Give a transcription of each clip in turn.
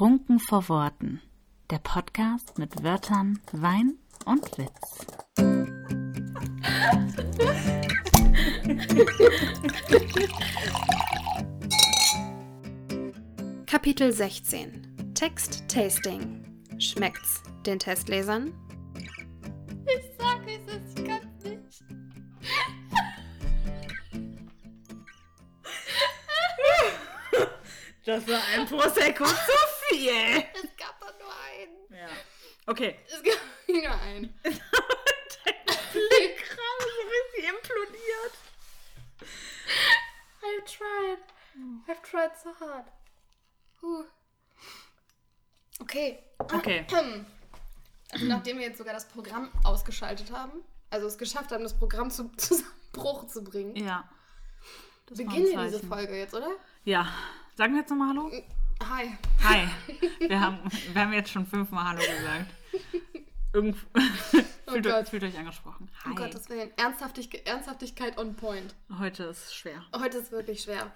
Trunken vor Worten. Der Podcast mit Wörtern, Wein und Witz. Kapitel 16 Text Tasting. Schmeckt's den Testlesern? Ich sag es, ich kann's nicht. Das war ein Prosecco zu viel. Es gab doch nur einen. Ja. Okay. Es gab nur einen. Blick gerade so richtig implodiert. I've tried. I've tried so hard. Huh. Okay. Okay. Also nachdem wir jetzt sogar das Programm ausgeschaltet haben, also es geschafft haben, das Programm zum Zusammenbruch zu bringen, Ja. Das beginnen wir diese. Folge jetzt, oder? Ja. Sagen wir jetzt nochmal Hallo? Hi. Hi. Wir haben, wir haben jetzt schon fünfmal Hallo gesagt. Irgend, fühlt, Gott. euch, fühlt euch angesprochen. Hi. Oh Gott, das wäre Ernsthaftig Ernsthaftigkeit on point. Heute ist schwer. Heute ist wirklich schwer.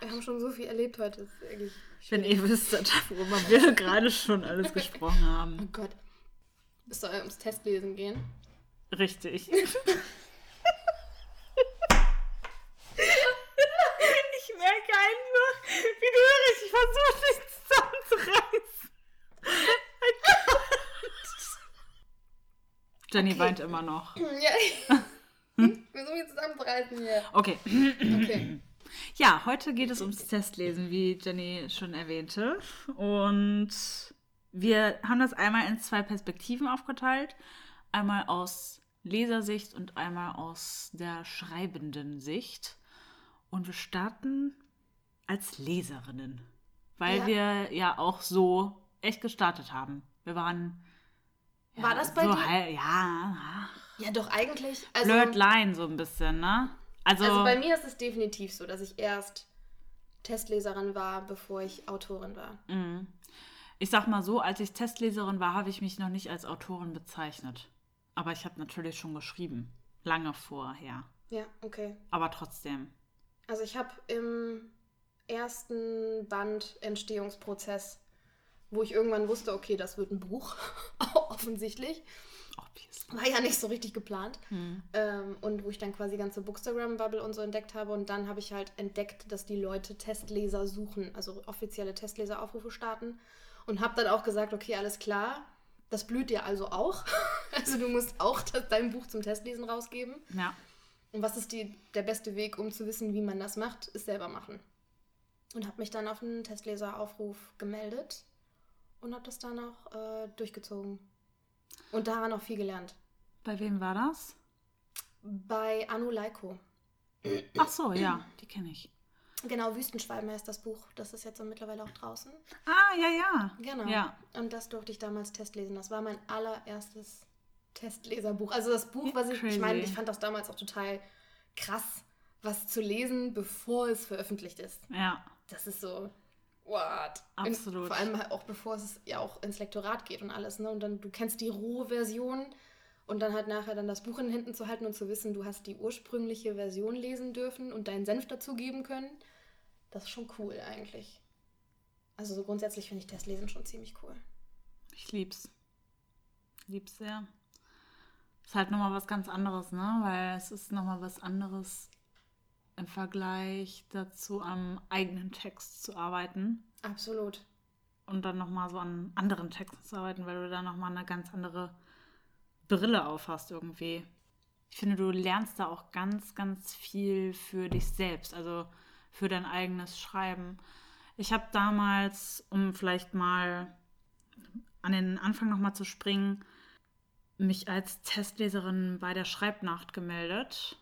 Wir haben schon so viel erlebt heute. Ist wirklich Wenn ihr wüsstet, worüber wir gerade schon alles gesprochen Oh haben. Gott. Es soll ums Testlesen gehen. Richtig. Ich merke einfach, wie du richtig versuchst, dich zusammenzureißen. Jenny Okay. weint immer noch. Ja. Wir müssen mich zusammenreißen hier. Okay. Okay. Ja, heute geht es ums Testlesen, wie Jenny schon erwähnte. Und wir haben das einmal in zwei Perspektiven aufgeteilt. Einmal aus Lesersicht und einmal aus der schreibenden Sicht. Und wir starten als Leserinnen, weil Ja. wir ja auch so echt gestartet haben. Wir waren. Ja, War das bei so dir? hal- ja, Ja, doch eigentlich. Also, Blurred Line so ein bisschen, ne? Also, also bei mir ist es definitiv so, dass ich erst Testleserin war, bevor ich Autorin war. Mhm. Ich sag mal so, als ich Testleserin war, habe ich mich noch nicht als Autorin bezeichnet. Aber ich habe natürlich schon geschrieben. Lange vorher. Ja, okay. Aber trotzdem. Also ich habe im ersten Band Entstehungsprozess, wo ich irgendwann wusste, okay, das wird ein Buch, offensichtlich. Obviously. War ja nicht so richtig geplant. Mhm. Ähm, und wo ich dann quasi ganze Bookstagram-Bubble und so entdeckt habe. Und dann habe ich halt entdeckt, dass die Leute Testleser suchen, also offizielle Testleseraufrufe starten. Und habe dann auch gesagt, okay, alles klar, das blüht dir also auch. also du musst auch das, dein Buch zum Testlesen rausgeben. Ja. Und was ist die, der beste Weg, um zu wissen, wie man das macht, ist selber machen. Und habe mich dann auf einen Testleseraufruf gemeldet und habe das dann auch äh, durchgezogen. Und daran auch viel gelernt. Bei wem war das? Bei Anu Leiko. Ach so, ja, die kenne ich. Genau, Wüstenschwalben heißt das Buch. Das ist jetzt so mittlerweile auch draußen. Ah, ja, ja. Genau. Ja. Und das durfte ich damals testlesen. Das war mein allererstes Testleserbuch. Also das Buch, was ich, ich meine, ich fand das damals auch total krass, was zu lesen, bevor es veröffentlicht ist. Ja. Das ist so, what? Absolut. Und vor allem halt auch bevor es ja auch ins Lektorat geht und alles, ne? Und dann, du kennst die Rohversion und dann halt nachher dann das Buch in den Händen zu halten und zu wissen, du hast die ursprüngliche Version lesen dürfen und deinen Senf dazugeben können. Das ist schon cool eigentlich. Also so grundsätzlich finde ich Testlesen schon ziemlich cool. Ich lieb's. Lieb's sehr. Ist halt nochmal was ganz anderes, ne? Weil es ist nochmal was anderes im Vergleich dazu, am eigenen Text zu arbeiten. Absolut. und dann nochmal so an anderen Texten zu arbeiten, weil du da nochmal eine ganz andere Brille aufhast irgendwie. Ich finde, du lernst da auch ganz, ganz viel für dich selbst, also für dein eigenes Schreiben. Ich habe damals, um vielleicht mal an den Anfang nochmal zu springen, mich als Testleserin bei der Schreibnacht gemeldet.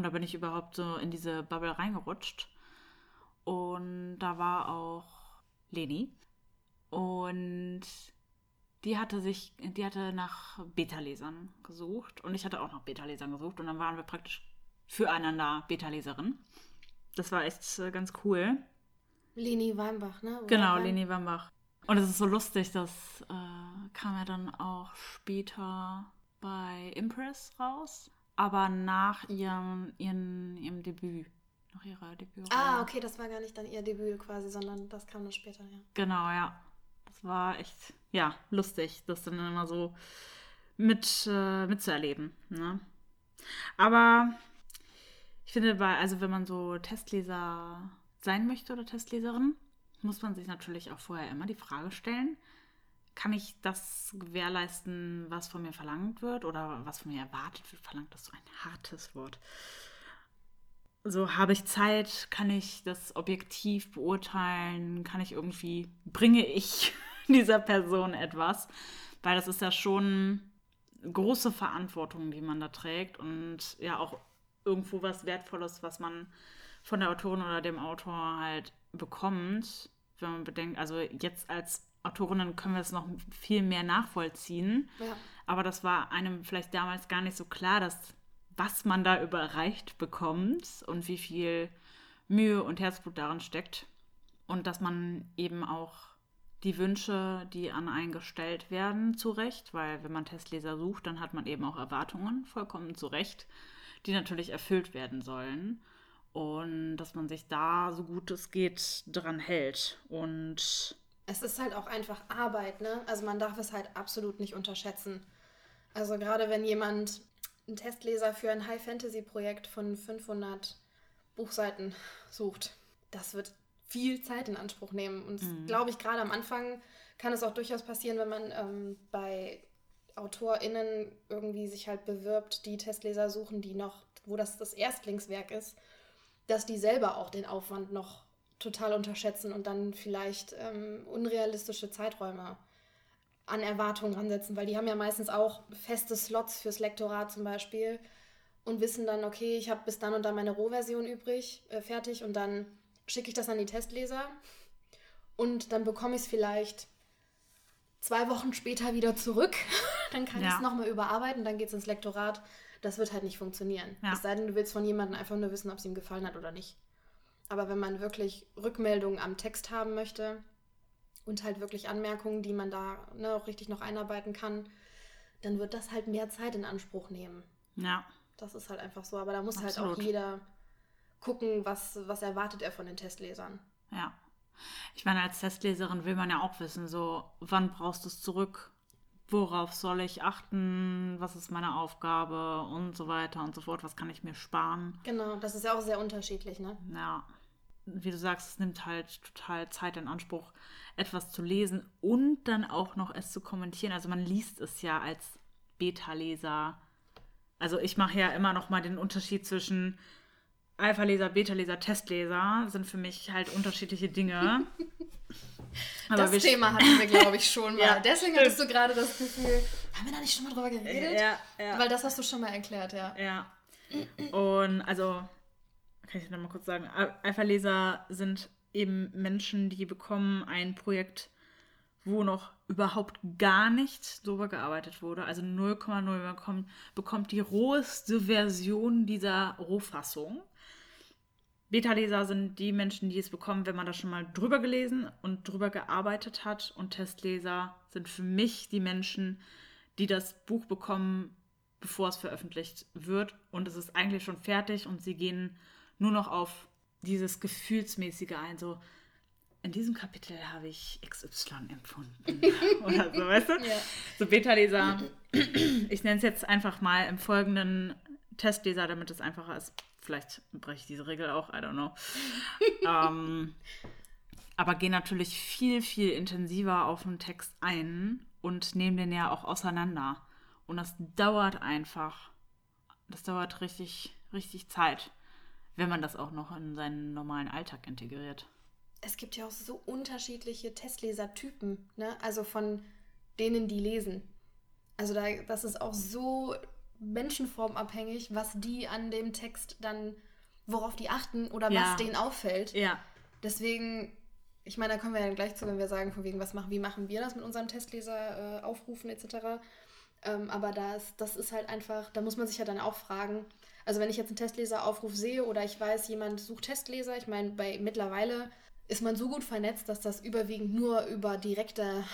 Und da bin ich überhaupt so in diese Bubble reingerutscht. Und da war auch Leni. Und die hatte sich, die hatte nach Beta-Lesern gesucht. Und ich hatte auch nach Beta-Lesern gesucht. Und dann waren wir praktisch füreinander Beta-Leserin. Das war echt äh, ganz cool. Leni Weinbach, ne? Oder Genau, Wein- Leni Wambach. Und es ist so lustig, das äh, kam ja dann auch später bei Impress raus, aber nach ihrem, ihrem, ihrem Debüt, nach ihrer Debüt. Ah, okay, das war gar nicht dann ihr Debüt quasi, sondern das kam dann später, ja. Genau, ja. Das war echt, ja, lustig, das dann immer so mit, äh, mitzuerleben. Ne? Aber ich finde, bei, also wenn man so Testleser sein möchte oder Testleserin, muss man sich natürlich auch vorher immer die Frage stellen, kann ich das gewährleisten, was von mir verlangt wird oder was von mir erwartet wird? Verlangt das so ein hartes Wort. So habe ich Zeit, kann ich das objektiv beurteilen, kann ich irgendwie, bringe ich dieser Person etwas? Weil das ist ja schon große Verantwortung, die man da trägt und ja auch irgendwo was Wertvolles, was man von der Autorin oder dem Autor halt bekommt, wenn man bedenkt, also jetzt als Autorinnen können wir es noch viel mehr nachvollziehen. Ja. Aber das war einem vielleicht damals gar nicht so klar, dass was man da überreicht bekommt und wie viel Mühe und Herzblut darin steckt. Und dass man eben auch die Wünsche, die an einen gestellt werden, zu Recht, weil wenn man Testleser sucht, dann hat man eben auch Erwartungen, vollkommen zu Recht, die natürlich erfüllt werden sollen. Und dass man sich da, so gut es geht, dran hält. Und es ist halt auch einfach Arbeit, ne? Also man darf es halt absolut nicht unterschätzen. Also gerade wenn jemand einen Testleser für ein High-Fantasy-Projekt von 500 Buchseiten sucht, das wird viel Zeit in Anspruch nehmen. Und mhm. glaube ich, gerade am Anfang kann es auch durchaus passieren, wenn man ähm, bei AutorInnen irgendwie sich halt bewirbt, die Testleser suchen, die noch, wo das das Erstlingswerk ist, dass die selber auch den Aufwand noch total unterschätzen und dann vielleicht ähm, unrealistische Zeiträume an Erwartungen ansetzen, weil die haben ja meistens auch feste Slots fürs Lektorat zum Beispiel und wissen dann, okay, ich habe bis dann und dann meine Rohversion übrig, äh, fertig und dann schicke ich das an die Testleser und dann bekomme ich es vielleicht zwei Wochen später wieder zurück. dann kann ja. ich es nochmal überarbeiten, dann geht es ins Lektorat. Das wird halt nicht funktionieren. Ja. Es sei denn, du willst von jemandem einfach nur wissen, ob es ihm gefallen hat oder nicht. Aber wenn man wirklich Rückmeldungen am Text haben möchte und halt wirklich Anmerkungen, die man da ne, auch richtig noch einarbeiten kann, dann wird das halt mehr Zeit in Anspruch nehmen. Ja. Das ist halt einfach so. Aber da muss Absolut. halt auch jeder gucken, was, was erwartet er von den Testlesern. Ja. Ich meine, als Testleserin will man ja auch wissen, so, wann brauchst du es zurück? Worauf soll ich achten? Was ist meine Aufgabe? Und so weiter und so fort. Was kann ich mir sparen? Genau, das ist ja auch sehr unterschiedlich, ne? Ja wie du sagst, es nimmt halt total Zeit in Anspruch, etwas zu lesen und dann auch noch es zu kommentieren. Also man liest es ja als Beta-Leser. Also ich mache ja immer noch mal den Unterschied zwischen Alpha-Leser, Beta-Leser, Testleser sind für mich halt unterschiedliche Dinge. Aber das Thema hatten wir, glaube ich, schon mal. ja, Deswegen stimmt. hattest du gerade das Gefühl, haben wir da nicht schon mal drüber geredet? Ja, ja. Weil das hast du schon mal erklärt, ja. Ja. Und also kann ich noch mal kurz sagen, Alpha-Leser sind eben Menschen, die bekommen ein Projekt, wo noch überhaupt gar nicht drüber gearbeitet wurde. Also 0,0 bekommt, bekommt die roheste Version dieser Rohfassung. Beta-Leser sind die Menschen, die es bekommen, wenn man da schon mal drüber gelesen und drüber gearbeitet hat. Und Testleser sind für mich die Menschen, die das Buch bekommen, bevor es veröffentlicht wird. Und es ist eigentlich schon fertig und sie gehen nur noch auf dieses Gefühlsmäßige ein, so in diesem Kapitel habe ich XY empfunden. Oder so, weißt du? Ja. So Beta-Leser, ich nenne es jetzt einfach mal im folgenden Testleser, damit es einfacher ist. Vielleicht breche ich diese Regel auch, I don't know. ähm, aber gehen natürlich viel, viel intensiver auf den Text ein und nehmen den ja auch auseinander. Und das dauert einfach. Das dauert richtig, richtig Zeit wenn man das auch noch in seinen normalen Alltag integriert. Es gibt ja auch so unterschiedliche Testlesertypen, ne? Also von denen, die lesen. Also da, das ist auch so menschenformabhängig, was die an dem Text dann, worauf die achten oder ja. was denen auffällt. Ja. Deswegen, ich meine, da kommen wir ja gleich zu, wenn wir sagen, von wegen, was machen, wie machen wir das mit unserem Testleser äh, aufrufen etc. Ähm, aber das, das ist halt einfach, da muss man sich ja dann auch fragen, also wenn ich jetzt einen Testleseraufruf sehe oder ich weiß, jemand sucht Testleser, ich meine, bei mittlerweile ist man so gut vernetzt, dass das überwiegend nur über direkte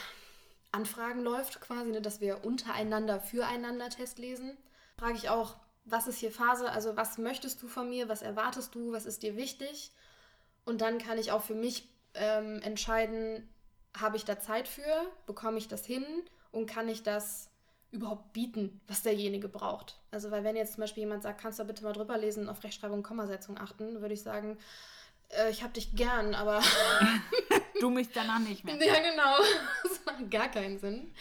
Anfragen läuft, quasi, ne, dass wir untereinander füreinander Test lesen. Frage ich auch, was ist hier Phase? Also was möchtest du von mir? Was erwartest du? Was ist dir wichtig? Und dann kann ich auch für mich ähm, entscheiden, habe ich da Zeit für? Bekomme ich das hin? Und kann ich das überhaupt bieten, was derjenige braucht? Also, weil wenn jetzt zum Beispiel jemand sagt, kannst du bitte mal drüber lesen und auf Rechtschreibung und Kommasetzung achten, würde ich sagen, äh, ich habe dich gern, aber Du mich danach nicht mehr. ja, genau. Das macht gar keinen Sinn.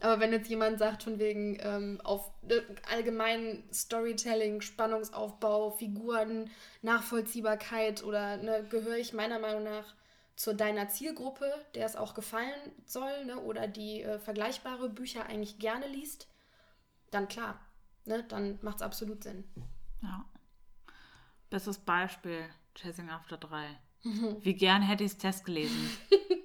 Aber wenn jetzt jemand sagt, von wegen ähm, auf äh, allgemein Storytelling, Spannungsaufbau, Figuren, Nachvollziehbarkeit oder ne, gehöre ich meiner Meinung nach zu deiner Zielgruppe, der es auch gefallen soll ne, oder die äh, vergleichbare Bücher eigentlich gerne liest, dann klar, ne, dann macht es absolut Sinn. Ja. Bestes Beispiel, Chasing After 3. Wie gern hätte ich es Test gelesen.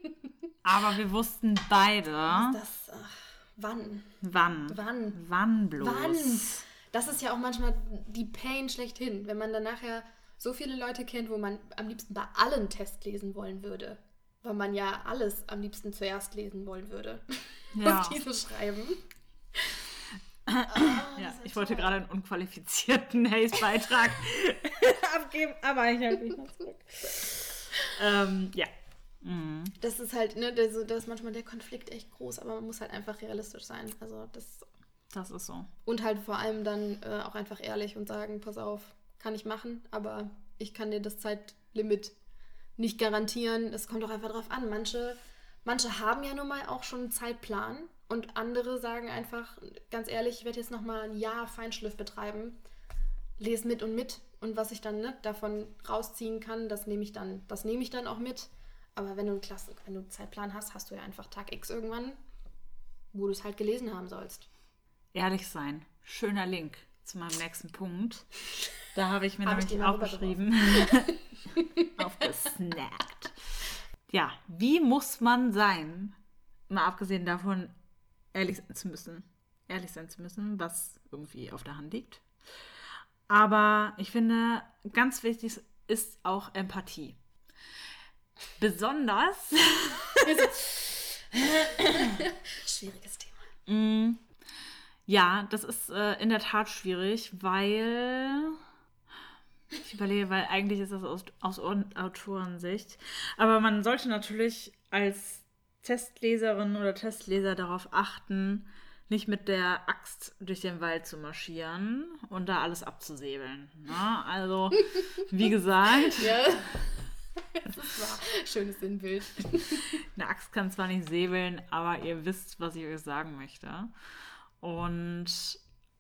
Aber wir wussten beide, Das, ach, wann? wann. Wann? Wann bloß. Wann? Das ist ja auch manchmal die Pain schlechthin, wenn man dann nachher so viele Leute kennt, wo man am liebsten bei allen Test lesen wollen würde. Weil man ja alles am liebsten zuerst lesen wollen würde. Ja. Und diese schreiben. Ja, ich wollte gerade einen unqualifizierten Haze-Beitrag abgeben, aber ich habe mich noch zurück. Ähm, ja. Mhm. Das ist halt, ne, das, das ist manchmal der Konflikt echt groß, aber man muss halt einfach realistisch sein. Also das. Das ist so. Und halt vor allem dann äh, auch einfach ehrlich und sagen, pass auf, kann ich machen, aber ich kann dir das Zeitlimit nicht garantieren. Es kommt auch einfach drauf an. Manche, manche haben ja nun mal auch schon einen Zeitplan und andere sagen einfach, ganz ehrlich, ich werde jetzt noch mal ein Jahr Feinschliff betreiben. Lese mit und mit. Und was ich dann ne, davon rausziehen kann, das nehme ich dann, das nehme ich dann auch mit. Aber wenn du einen Klasse, wenn du einen Zeitplan hast, hast du ja einfach Tag X irgendwann, wo du es halt gelesen haben sollst. Ehrlich sein. Schöner Link zu meinem nächsten Punkt. Da habe ich mir ich nämlich mal aufgeschrieben. Aufgesnackt. Ja, wie muss man sein? Mal abgesehen davon, ehrlich sein zu müssen. Ehrlich sein zu müssen, was irgendwie auf der Hand liegt. Aber ich finde, ganz wichtig ist auch Empathie. Besonders Schwieriges Thema. Ja, das ist äh, in der Tat schwierig, weil. Ich überlege, weil eigentlich ist das aus, aus Autorensicht. Aber man sollte natürlich als Testleserin oder Testleser darauf achten, nicht mit der Axt durch den Wald zu marschieren und da alles abzusäbeln. Ne? Also, wie gesagt, Ja. Das wahr. Schönes Sinnbild. Eine Axt kann zwar nicht säbeln, aber ihr wisst, was ich euch sagen möchte. Und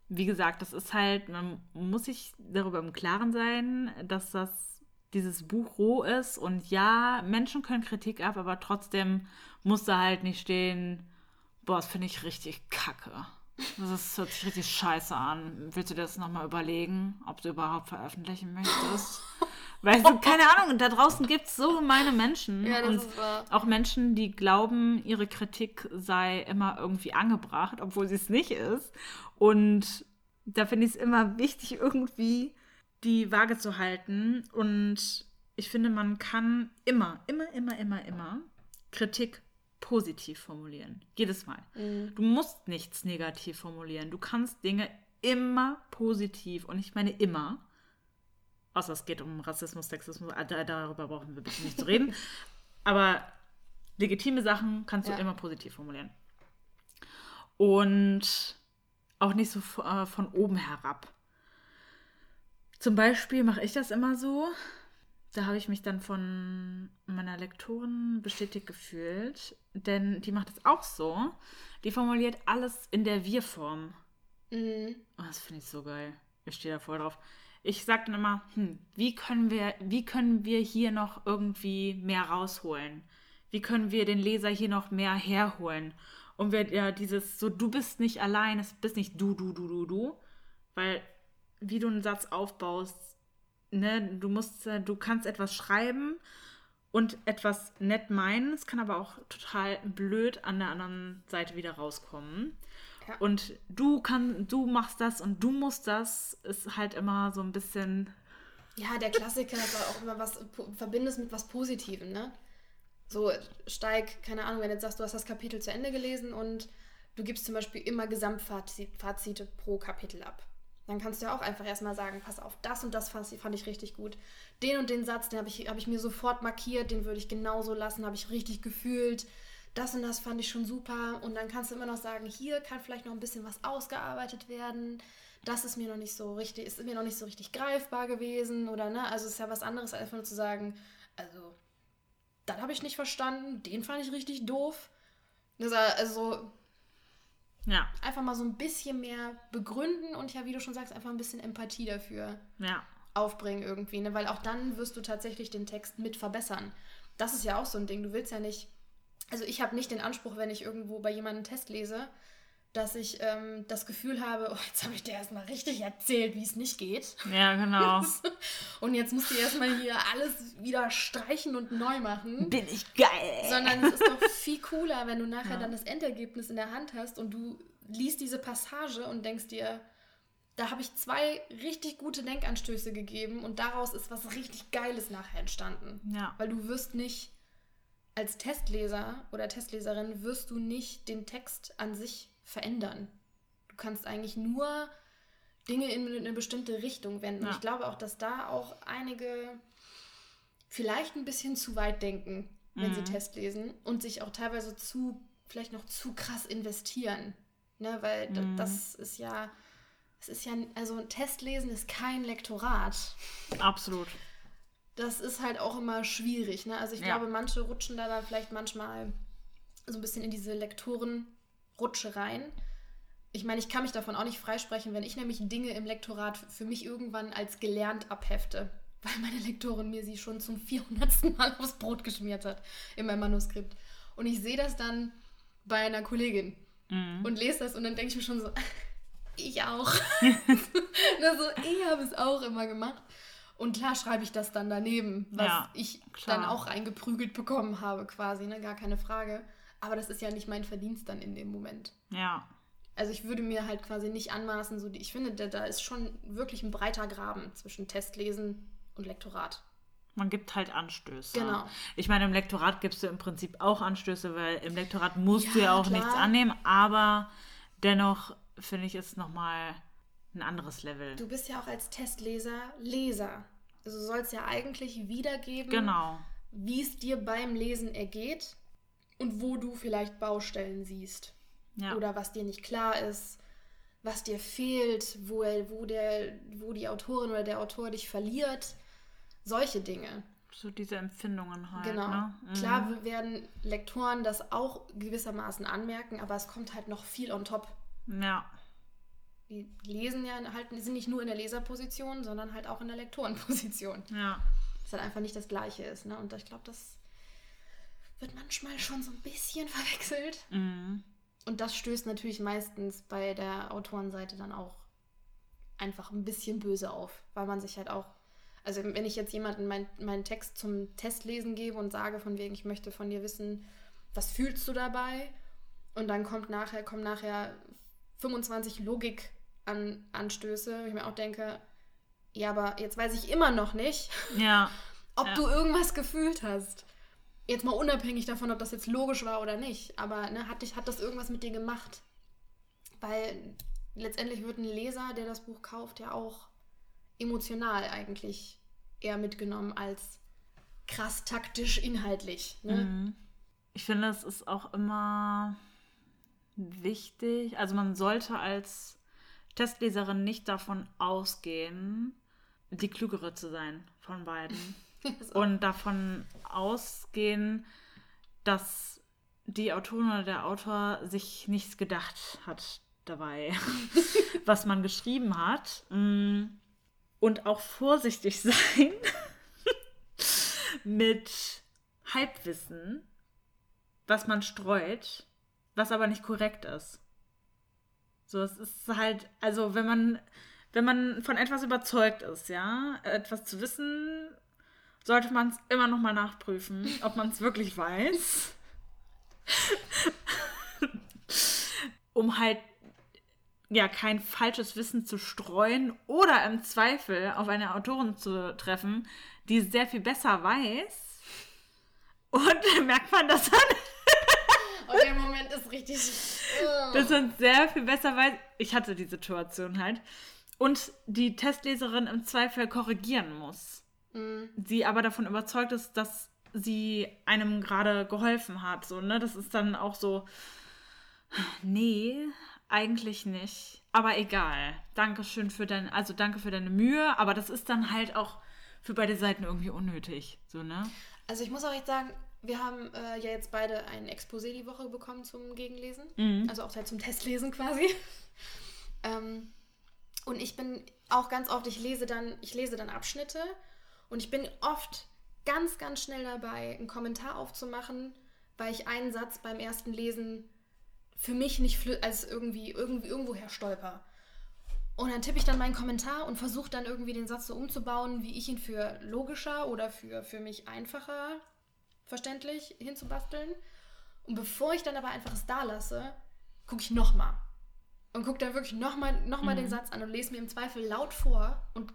wie gesagt, das ist halt, man muss sich darüber im Klaren sein, dass das dieses Buch roh ist und ja, Menschen können Kritik ab, aber trotzdem muss da halt nicht stehen, boah, das finde ich richtig kacke. Das ist, hört sich richtig scheiße an. Willst du dir das nochmal überlegen, ob du überhaupt veröffentlichen möchtest? Weißt du, keine Ahnung, da draußen gibt es so gemeine Menschen. Ja, das und auch Menschen, die glauben, ihre Kritik sei immer irgendwie angebracht, obwohl sie es nicht ist. Und da finde ich es immer wichtig, irgendwie die Waage zu halten. Und ich finde, man kann immer, immer, immer, immer, immer Kritik positiv formulieren. Jedes Mal. Du musst nichts negativ formulieren. Du kannst Dinge immer positiv, und ich meine immer, außer es geht um Rassismus, Sexismus, ah, da- darüber brauchen wir bitte nicht zu reden. Aber legitime Sachen kannst du Ja. immer positiv formulieren. Und auch nicht so äh, von oben herab. Zum Beispiel mache ich das immer so. Da habe ich mich dann von meiner Lektorin bestätigt gefühlt, denn die macht es auch so. Die formuliert alles in der Wir-Form. Mhm. Oh, das finde ich so geil. Ich stehe da voll drauf. Ich sage dann immer, hm, wie können wir, wie können wir hier noch irgendwie mehr rausholen? Wie können wir den Leser hier noch mehr herholen? Und wir ja dieses so, du bist nicht allein, es bist nicht du, du, du, du, du. Weil, wie du einen Satz aufbaust, ne, du musst, äh, du kannst etwas schreiben und etwas nett meinen. Es kann aber auch total blöd an der anderen Seite wieder rauskommen. Ja. Und du kann, du machst das und du musst das, ist halt immer so ein bisschen. Ja, der Klassiker war auch immer was, verbindest mit was Positivem, ne? So, steig, keine Ahnung, wenn du jetzt sagst, du hast das Kapitel zu Ende gelesen und du gibst zum Beispiel immer Gesamtfazite pro Kapitel ab. Dann kannst du ja auch einfach erstmal sagen, pass auf, das und das fand ich, richtig gut. Den und den Satz, den habe ich, hab ich mir sofort markiert, den würde ich genauso lassen, habe ich richtig gefühlt. das und das fand ich schon super. Und dann kannst du immer noch sagen, hier kann vielleicht noch ein bisschen was ausgearbeitet werden. Das ist mir noch nicht so richtig, ist mir noch nicht so richtig greifbar gewesen. Oder ne, also es ist ja was anderes, als einfach nur zu sagen, also, das habe ich nicht verstanden, den fand ich richtig doof. Also, Ja, einfach mal so ein bisschen mehr begründen und ja, wie du schon sagst, einfach ein bisschen Empathie dafür ja. aufbringen irgendwie, ne? weil auch dann wirst du tatsächlich den Text mit verbessern. Das ist ja auch so ein Ding. Du willst ja nicht, also ich habe nicht den Anspruch, wenn ich irgendwo bei jemandem einen Test lese, dass ich ähm, das Gefühl habe, oh, jetzt habe ich dir erstmal richtig erzählt, wie es nicht geht. Ja, genau. Und jetzt musst du erstmal hier alles wieder streichen und neu machen. Bin ich geil. Sondern es ist doch viel cooler, wenn du nachher dann das Endergebnis in der Hand hast und du liest diese Passage und denkst dir, da habe ich zwei richtig gute Denkanstöße gegeben und daraus ist was richtig Geiles nachher entstanden. Ja. Weil du wirst nicht, als Testleser oder Testleserin, wirst du nicht den Text an sich verändern. Du kannst eigentlich nur Dinge in eine bestimmte Richtung wenden. Ja. Ich glaube auch, dass da auch einige vielleicht ein bisschen zu weit denken, wenn sie Mhm. Test lesen und sich auch teilweise zu, vielleicht noch zu krass investieren. Ne, weil Mhm. das ist ja, es ist ja, also ein Testlesen ist kein Lektorat. Absolut. Das ist halt auch immer schwierig. Ne? Also ich Ja. glaube, manche rutschen da dann vielleicht manchmal so ein bisschen in diese Lektorenrutsche rein. Ich meine, ich kann mich davon auch nicht freisprechen, wenn ich nämlich Dinge im Lektorat für mich irgendwann als gelernt abhefte, weil meine Lektorin mir sie schon zum 400. Mal aufs Brot geschmiert hat in meinem Manuskript. Und ich sehe das dann bei einer Kollegin Mhm. und lese das und dann denke ich mir schon so, ich auch. Na, so, ich habe es auch immer gemacht. Und klar schreibe ich das dann daneben, was Ja, ich klar. dann auch reingeprügelt bekommen habe, quasi, ne? gar keine Frage. Aber das ist ja nicht mein Verdienst dann in dem Moment. Ja. Also ich würde mir halt quasi nicht anmaßen, so die, ich finde, da, da ist schon wirklich ein breiter Graben zwischen Testlesen und Lektorat. Man gibt halt Anstöße. Genau. Ich meine, im Lektorat gibst du im Prinzip auch Anstöße, weil im Lektorat musst du Ja, ja auch klar. nichts annehmen, aber dennoch finde ich es nochmal ein anderes Level. Du bist ja auch als Testleser Leser. Also du sollst ja eigentlich wiedergeben, Genau. wie es dir beim Lesen ergeht und wo du vielleicht Baustellen siehst. Ja. Oder was dir nicht klar ist, was dir fehlt, wo, er, wo, der, wo die Autorin oder der Autor dich verliert. Solche Dinge. so diese Empfindungen halt. Genau. Ne? Mhm. Klar werden Lektoren das auch gewissermaßen anmerken, aber es kommt halt noch viel on top. Ja. Die lesen ja halt, die sind nicht nur in der Leserposition, sondern halt auch in der Lektorenposition. Ja. Das halt einfach nicht das Gleiche ist. Ne? Und ich glaube, das wird manchmal schon so ein bisschen verwechselt. Mhm. Und das stößt natürlich meistens bei der Autorenseite dann auch einfach ein bisschen böse auf, weil man sich halt auch, also wenn ich jetzt jemanden mein, meinen Text zum Testlesen gebe und sage von wegen, ich möchte von dir wissen, was fühlst du dabei? Und dann kommt nachher, kommen nachher 25 Logik-Anstöße, wo ich mir auch denke, ja, aber jetzt weiß ich immer noch nicht, Ja. ob Ja. du irgendwas gefühlt hast. Jetzt mal unabhängig davon, ob das jetzt logisch war oder nicht. Aber ne, hat, dich, hat das irgendwas mit dir gemacht? Weil letztendlich wird ein Leser, der das Buch kauft, ja auch emotional eigentlich eher mitgenommen als krass taktisch inhaltlich. Ne? Mhm. Ich finde, es ist auch immer wichtig. Also man sollte als Testleserin nicht davon ausgehen, die klügere zu sein von beiden. Und davon ausgehen, dass die Autorin oder der Autor sich nichts gedacht hat dabei, was man geschrieben hat. Mm. Und auch vorsichtig sein mit Halbwissen, was man streut, was aber nicht korrekt ist. So, es ist halt, also wenn man, wenn man von etwas überzeugt ist, ja, etwas zu wissen, sollte man es immer noch mal nachprüfen, ob man es wirklich weiß. um halt ja kein falsches Wissen zu streuen oder im Zweifel auf eine Autorin zu treffen, die sehr viel besser weiß. Und dann merkt man, dass man, Und der Moment ist richtig. dass man sehr viel besser weiß. Ich hatte die Situation halt. Und die Testleserin im Zweifel korrigieren muss. Mhm. Sie aber davon überzeugt ist, dass sie einem gerade geholfen hat. So, ne? Das ist dann auch so, nee, eigentlich nicht. Aber egal. Dankeschön für dein, also danke für deine Mühe, aber das ist dann halt auch für beide Seiten irgendwie unnötig. So, ne? Also ich muss auch echt sagen, wir haben äh, ja jetzt beide ein Exposé die Woche bekommen zum Gegenlesen. Mhm. Also auch halt zum Testlesen quasi. ähm, und ich bin auch ganz oft, ich lese dann, ich lese dann Abschnitte und ich bin oft ganz, ganz schnell dabei, einen Kommentar aufzumachen, weil ich einen Satz beim ersten Lesen für mich nicht als irgendwie, irgendwie irgendwoher stolper. Und dann tippe ich dann meinen Kommentar und versuche dann irgendwie den Satz so umzubauen, wie ich ihn für logischer oder für, für mich einfacher verständlich hinzubasteln. Und bevor ich dann aber einfach es da lasse, gucke ich nochmal. Und gucke dann wirklich nochmal noch mal den Satz an und lese mir im Zweifel laut vor. Und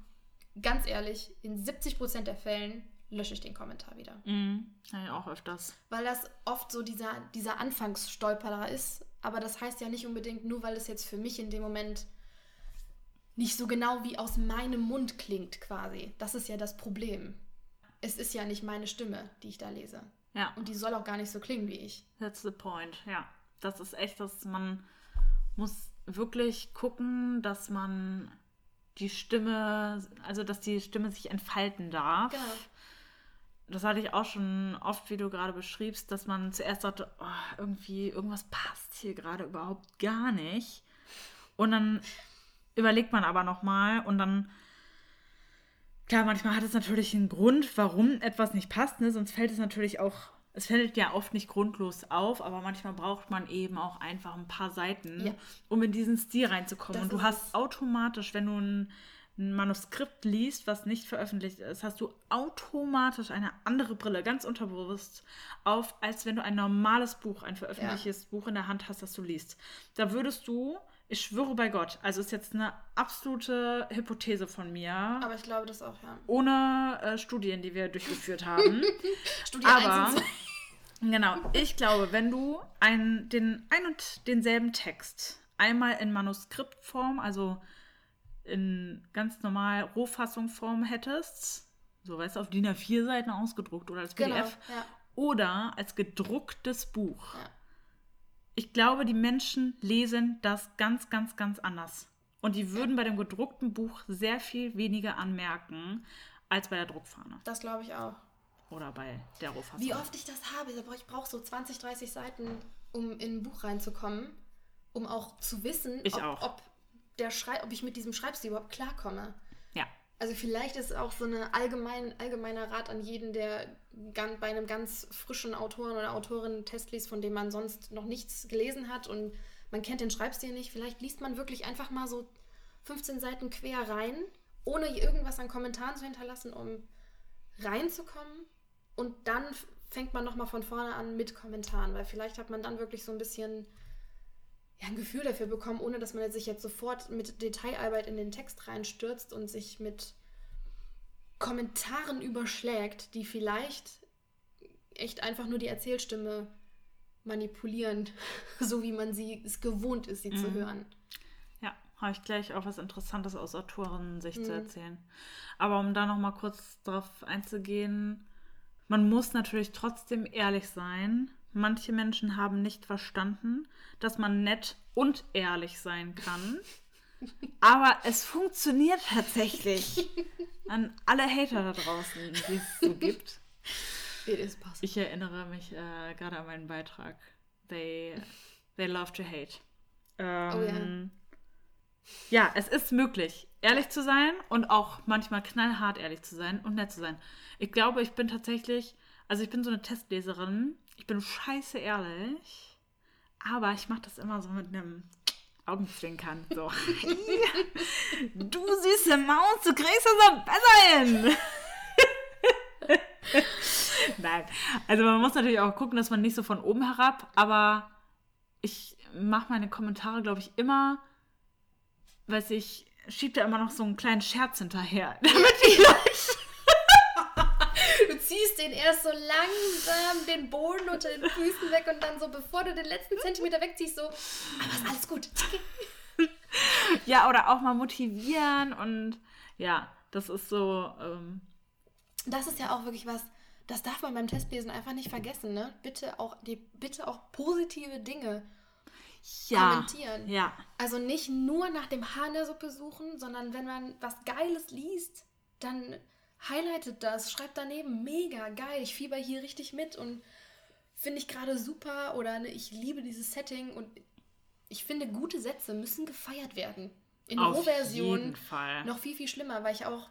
ganz ehrlich, in 70% der Fällen lösche ich den Kommentar wieder. Mhm. Ja, auch öfters. Weil das oft so dieser, dieser Anfangsstolperer ist. Aber das heißt ja nicht unbedingt, nur weil es jetzt für mich in dem Moment nicht so genau wie aus meinem Mund klingt quasi. Das ist ja das Problem. Es ist ja nicht meine Stimme, die ich da lese. Ja. Und die soll auch gar nicht so klingen wie ich. That's the point, ja. Das ist echt, dass man muss wirklich gucken, dass man die Stimme, also dass die Stimme sich entfalten darf. Genau. Das hatte ich auch schon oft, wie du gerade beschriebst, dass man zuerst dachte, oh, irgendwie, irgendwas passt hier gerade überhaupt gar nicht. Und dann überlegt man aber nochmal und dann, klar, manchmal hat es natürlich einen Grund, warum etwas nicht passt, ne? sonst fällt es natürlich auch, es fällt ja oft nicht grundlos auf, aber manchmal braucht man eben auch einfach ein paar Seiten, Ja. um in diesen Stil reinzukommen. Das und du hast automatisch, wenn du ein, ein Manuskript liest, was nicht veröffentlicht ist, hast du automatisch eine andere Brille, ganz unterbewusst, auf, als wenn du ein normales Buch, ein veröffentlichtes Buch in der Hand hast, das du liest. Da würdest du, ich schwöre bei Gott, also ist jetzt eine absolute Hypothese von mir, Aber ich glaube das auch, ja. ohne äh, Studien, die wir durchgeführt haben. Studie Aber- 1 und 2. Genau, ich glaube, wenn du ein, den ein und denselben Text einmal in Manuskriptform, also in ganz normal Rohfassungsform hättest, so weißt du, auf DIN A4 Seiten ausgedruckt oder als PDF Genau, ja. oder als gedrucktes Buch. Ja. Ich glaube, die Menschen lesen das ganz, ganz, ganz anders. Und die würden bei dem gedruckten Buch sehr viel weniger anmerken als bei der Druckfahne Das glaube ich auch. Oder bei der Rohfassung. Wie oft ich das habe, aber ich brauche so 20, 30 Seiten, um in ein Buch reinzukommen, um auch zu wissen, Ich ob, auch. ob, der Schrei ob ich mit diesem Schreibstil überhaupt klarkomme. Ja. Also vielleicht ist auch so ein allgemein, allgemeiner Rat an jeden, der bei einem ganz frischen Autoren oder Autorin einen Test liest, von dem man sonst noch nichts gelesen hat und man kennt den Schreibstil nicht. Vielleicht liest man wirklich einfach mal so 15 Seiten quer rein, ohne irgendwas an Kommentaren zu hinterlassen, um reinzukommen. Und dann fängt man nochmal von vorne an mit Kommentaren, weil vielleicht hat man dann wirklich so ein bisschen ja, ein Gefühl dafür bekommen, ohne dass man sich jetzt sofort mit Detailarbeit in den Text reinstürzt und sich mit Kommentaren überschlägt, die vielleicht echt einfach nur die Erzählstimme manipulieren, so wie man sie es gewohnt ist, sie zu hören. Ja, habe ich gleich auch was Interessantes aus Autorinnen-Sicht Mhm. zu erzählen. Aber um da noch mal kurz drauf einzugehen, man muss natürlich trotzdem ehrlich sein. Manche Menschen haben nicht verstanden, dass man nett und ehrlich sein kann. Aber es funktioniert tatsächlich. An alle Hater da draußen, die es so gibt. It is possible. Ich erinnere mich äh, gerade an meinen Beitrag. They, they love to hate. Ähm, ja, es ist möglich, ehrlich zu sein und auch manchmal knallhart ehrlich zu sein und nett zu sein. Ich glaube, ich bin tatsächlich, also ich bin so eine Testleserin. Ich bin scheiße ehrlich, aber ich mache das immer so mit einem Augenzwinkern. So, du süße Maus, du kriegst das so besser hin. Nein, also man muss natürlich auch gucken, dass man nicht so von oben herab, aber ich mache meine Kommentare, glaube ich, immer, weiß ich, schieb da immer noch so einen kleinen Scherz hinterher. Damit die Leute. Du ziehst den erst so langsam den Boden unter den Füßen weg und dann so, bevor du den letzten Zentimeter wegziehst, so, aber ist alles gut. Ja, oder auch mal motivieren und ja, das ist so, ähm, Das ist ja auch wirklich was, das darf man beim Testlesen einfach nicht vergessen, ne? Bitte auch, die, bitte auch positive Dinge Ja. kommentieren. Ja. Also nicht nur nach dem Hahn der Suppe suchen, sondern wenn man was Geiles liest, dann highlightet das, schreibt daneben, mega geil, ich fieber hier richtig mit und finde ich gerade super oder ne, ich liebe dieses Setting und ich finde, gute Sätze müssen gefeiert werden. In Auf Rohversion noch viel, viel schlimmer, weil ich auch,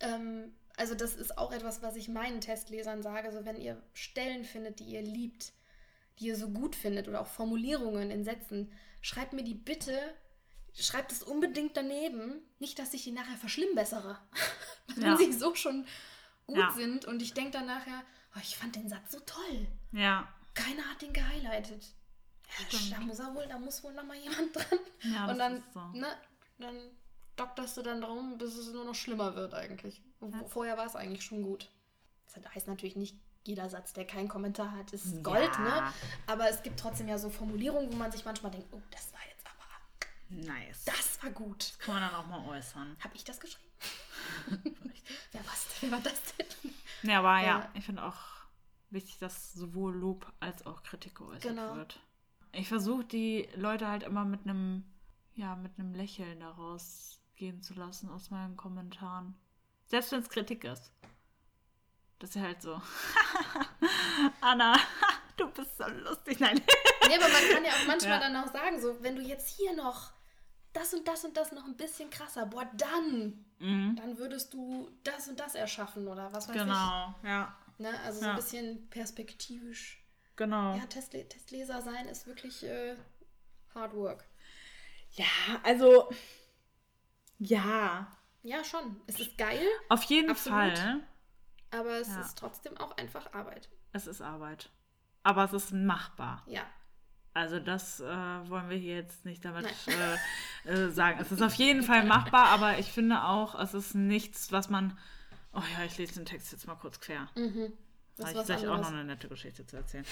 ähm, also das ist auch etwas, was ich meinen Testlesern sage, so wenn ihr Stellen findet, die ihr liebt, die ihr so gut findet oder auch Formulierungen in Sätzen, schreibt mir die bitte, schreibt es unbedingt daneben, nicht, dass ich die nachher verschlimmbessere, wenn Ja. sie so schon gut Ja. sind und ich denke dann nachher, oh, ich fand den Satz so toll, Ja. keiner hat den gehighlightet. Ja, da muss er wohl, da muss wohl noch mal jemand dran. Ja, und dann, so. ne, dann dokterst du dann darum, bis es nur noch schlimmer wird eigentlich. Wo- Vorher war es eigentlich schon gut. Das heißt natürlich nicht, jeder Satz, der keinen Kommentar hat, ist Gold, Ja. ne? Aber es gibt trotzdem ja so Formulierungen, wo man sich manchmal denkt, oh, das war jetzt aber, Nice. das war gut. kann man dann auch mal äußern. Habe ich das geschrieben? wer, war's, wer war das denn? Ja, aber ja, Ja. ich finde auch wichtig, dass sowohl Lob als auch Kritik geäußert Genau. wird. Ich versuche die Leute halt immer mit einem, ja, mit einem Lächeln daraus gehen zu lassen aus meinen Kommentaren. Selbst wenn es Kritik ist. Das ist halt so. Anna, du bist so lustig. Nein. Nee, aber man kann ja auch manchmal Ja. dann auch sagen, so, wenn du jetzt hier noch das und das und das noch ein bisschen krasser, boah, dann, Mhm. dann würdest du das und das erschaffen oder was weiß Genau, ja. ich. Ne? Also so Ja. ein bisschen perspektivisch. Genau. Ja, Testle Testleser sein ist wirklich äh, hard work. Ja, also. Ja. Ja, schon. Es ist geil, Auf jeden Absolut. Fall. Aber es Ja. ist trotzdem auch einfach Arbeit. Es ist Arbeit. Aber es ist machbar. Ja. Also das äh, wollen wir hier jetzt nicht damit äh, äh, sagen. Es ist auf jeden Fall machbar, aber ich finde auch, es ist nichts, was man... Oh ja, ich lese den Text jetzt mal kurz quer. Mhm. Da Das habe ist ich gleich auch noch eine nette Geschichte zu erzählen.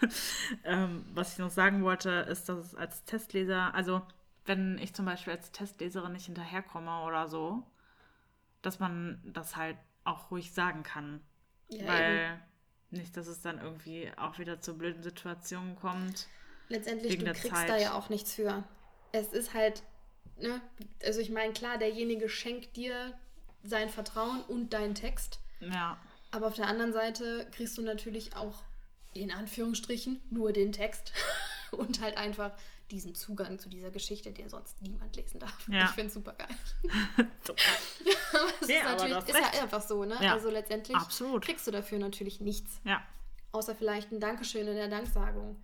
ähm, was ich noch sagen wollte, ist, dass es als Testleser, also wenn ich zum Beispiel als Testleserin nicht hinterherkomme oder so, dass man das halt auch ruhig sagen kann. Ja, weil eben. nicht, dass es dann irgendwie auch wieder zu blöden Situationen kommt. Letztendlich, du kriegst Zeit. da ja auch nichts für. Es ist halt, ne, also ich meine, klar, derjenige schenkt dir sein Vertrauen und deinen Text. Ja, Aber auf der anderen Seite kriegst du natürlich auch in Anführungsstrichen nur den Text und halt einfach diesen Zugang zu dieser Geschichte, den sonst niemand lesen darf. Ja. Ich finde es super geil. aber es Ja, ist natürlich du hast ist ja einfach so, ne? Ja. Also letztendlich Absolut. kriegst du dafür natürlich nichts. ja, Außer vielleicht ein Dankeschön in der Danksagung.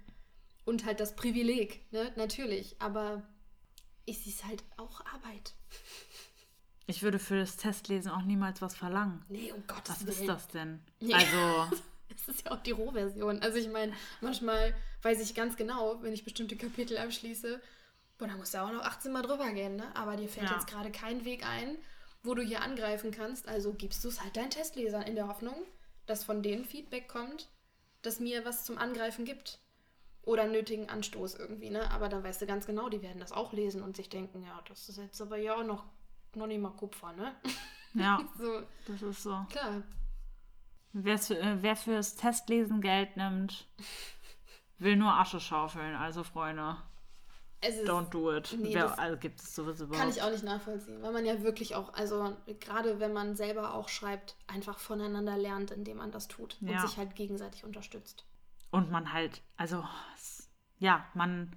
Und halt das Privileg, ne? Natürlich. Aber es ist halt auch Arbeit. ich würde für das Testlesen auch niemals was verlangen. Nee, um Gottes Was Willen. ist das denn? Ja. Also, Es ist ja auch die Rohversion. Also ich meine, manchmal weiß ich ganz genau, wenn ich bestimmte Kapitel abschließe, boah, da muss ja auch noch 18 Mal drüber gehen, ne? Aber dir fällt Ja. jetzt gerade kein Weg ein, wo du hier angreifen kannst. Also gibst du es halt deinen Testlesern in der Hoffnung, dass von denen Feedback kommt, das mir was zum Angreifen gibt. Oder nötigen Anstoß irgendwie, ne? Aber dann weißt du ganz genau, die werden das auch lesen und sich denken, ja, das ist jetzt aber ja auch noch, noch nicht mal Kupfer, ne? ja, So, das ist so. klar. Äh, wer fürs Testlesen Geld nimmt, will nur Asche schaufeln. Also, Freunde, Es ist, don't do it. Nee, wer, also, gibt es sowas überhaupt? Kann ich auch nicht nachvollziehen, weil man ja wirklich auch, also gerade wenn man selber auch schreibt, einfach voneinander lernt, indem man das tut und Ja. sich halt gegenseitig unterstützt. Und man halt, also, ja, man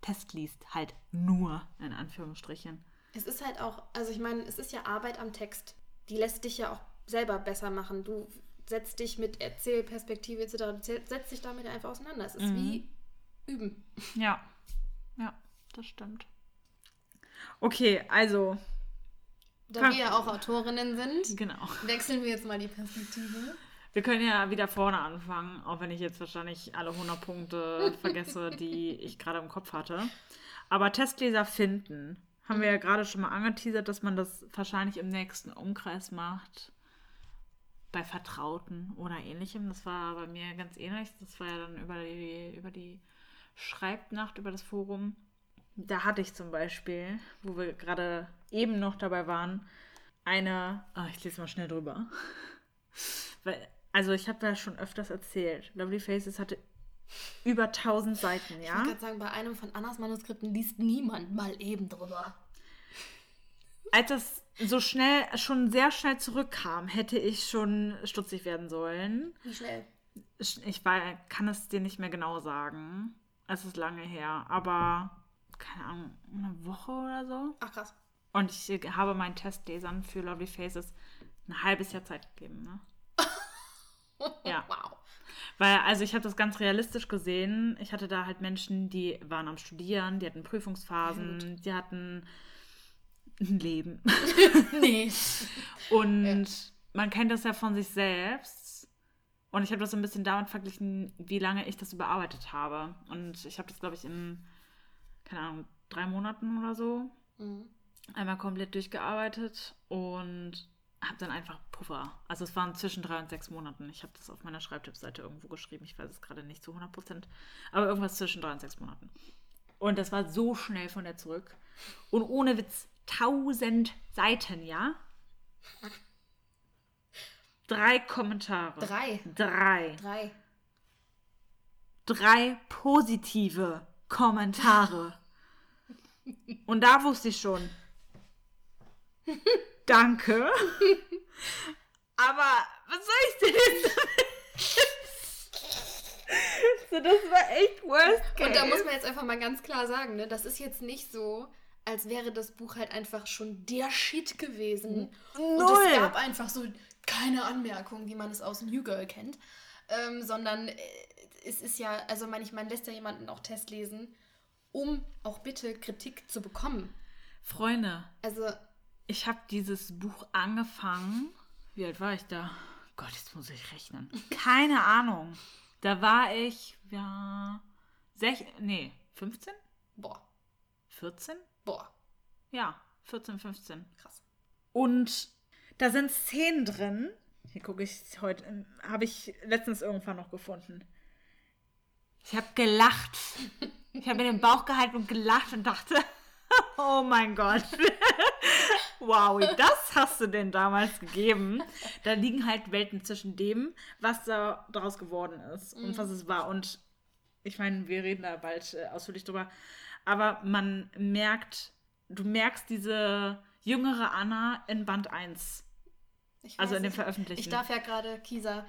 testliest halt nur, in Anführungsstrichen. Es ist halt auch, also ich meine, es ist ja Arbeit am Text. Die lässt dich ja auch selber besser machen. Du setzt dich mit Erzählperspektive etc., setzt dich damit einfach auseinander. Es ist Mhm. wie üben. Ja, ja, das stimmt. Okay, also, Da Kann- wir ja auch Autorinnen sind, genau. wechseln wir jetzt mal die Perspektive. Wir können ja wieder vorne anfangen, auch wenn ich jetzt wahrscheinlich alle 100 Punkte vergesse, die ich gerade im Kopf hatte. Aber Testleser finden, haben wir ja gerade schon mal angeteasert, dass man das wahrscheinlich im nächsten Umkreis macht. Bei Vertrauten oder ähnlichem. Das war bei mir ganz ähnlich. Das war ja dann über die, über die Schreibnacht, über das Forum. Da hatte ich zum Beispiel, wo wir gerade eben noch dabei waren, eine. Ah, ich lese mal schnell drüber. Weil, also ich habe ja schon öfters erzählt, Lovely Faces hatte über 1000 Seiten, Ich ja? wollte gerade sagen, bei einem von Annas Manuskripten liest niemand mal eben drüber. Als das so schnell, schon sehr schnell zurückkam, hätte ich schon stutzig werden sollen. Wie schnell? Ich war, kann es dir nicht mehr genau sagen. Es ist lange her, aber keine Ahnung, eine Woche oder so. Ach krass. Und ich habe meinen Testlesern für Lovely Faces ein halbes Jahr Zeit gegeben. Ne? Ja. Wow. Weil, also ich habe das ganz realistisch gesehen. Ich hatte da halt Menschen, die waren am Studieren, die hatten Prüfungsphasen, die hatten ein Leben. Nee. Und man kennt das ja von sich selbst. Und ich habe das so ein bisschen damit verglichen, wie lange ich das überarbeitet habe. Und ich habe das, glaube ich, in, keine Ahnung, drei Monaten oder so Mhm. einmal komplett durchgearbeitet und habe dann einfach Puffer. Also es waren zwischen drei und sechs Monaten. Ich habe das auf meiner Schreibtippseite irgendwo geschrieben. Ich weiß es gerade nicht zu 100 Prozent. Aber irgendwas zwischen drei und sechs Monaten. Und das war so schnell von der zurück. Und ohne Witz, 1000 Seiten, ja? Drei Kommentare. Drei. Drei. Drei. Drei positive Kommentare. Und da wusste ich schon. Danke. Aber was soll ich denn jetzt so, das war echt worst case. Und da muss man jetzt einfach mal ganz klar sagen, ne, das ist jetzt nicht so, als wäre das Buch halt einfach schon der Shit gewesen. Und Null. es gab einfach so keine Anmerkungen, wie man es aus New Girl kennt. Ähm, sondern äh, es ist ja, also man, ich meine, lässt ja jemanden auch Test lesen, um auch bitte Kritik zu bekommen. Freunde, Also, ich habe dieses Buch angefangen. Wie alt war ich da? Gott, jetzt muss ich rechnen. Keine Ahnung. Da war ich, ja, sech, nee, 15? boah, 14? Boah, Ja, 14, 15. krass. Und da sind Szenen drin. Hier gucke ich heute, ähm, habe ich letztens irgendwann noch gefunden. Ich habe gelacht. Ich habe mir den Bauch gehalten und gelacht und dachte, oh mein Gott. wow, das hast du denn damals gegeben. Da liegen halt Welten zwischen dem, was da draus geworden ist und was es war. Und ich meine, wir reden da bald äh, ausführlich drüber. Aber man merkt, du merkst diese jüngere Anna in Band 1. Ich Also in dem. Veröffentlichten. Ich darf ja gerade Kisa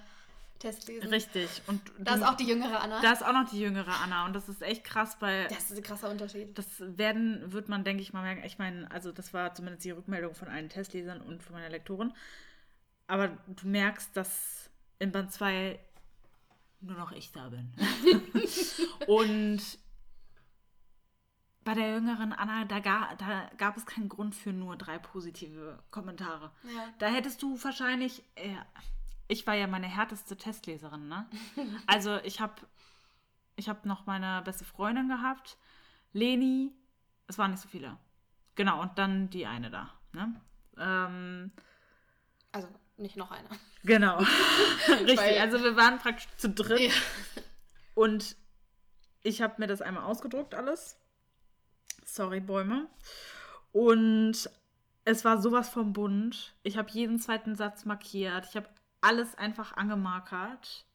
Test lesen. Richtig. Und Da ist auch die jüngere Anna. da ist auch noch die jüngere Anna. Und das ist echt krass, weil das ist ein krasser Unterschied. das werden, wird man, denke ich mal, merken. Ich meine, also das war zumindest die Rückmeldung von allen Testlesern und von meiner Lektorin. Aber du merkst, dass in Band 2 nur noch ich da bin. und bei der jüngeren Anna, da, ga, da gab es keinen Grund für nur drei positive Kommentare. Ja. Da hättest du wahrscheinlich. Äh, ich war ja meine härteste Testleserin, ne? Also ich habe ich hab noch meine beste Freundin gehabt, Leni. Es waren nicht so viele. Genau, und dann die eine da. Ne? Ähm, Also nicht noch einer. genau. Richtig. Weil- also wir waren praktisch zu dritt. Ja. Und ich habe mir das einmal ausgedruckt, alles. Sorry, Bäume. Und es war sowas vom bunt. Ich habe jeden zweiten Satz markiert. Ich habe alles einfach angemarkert.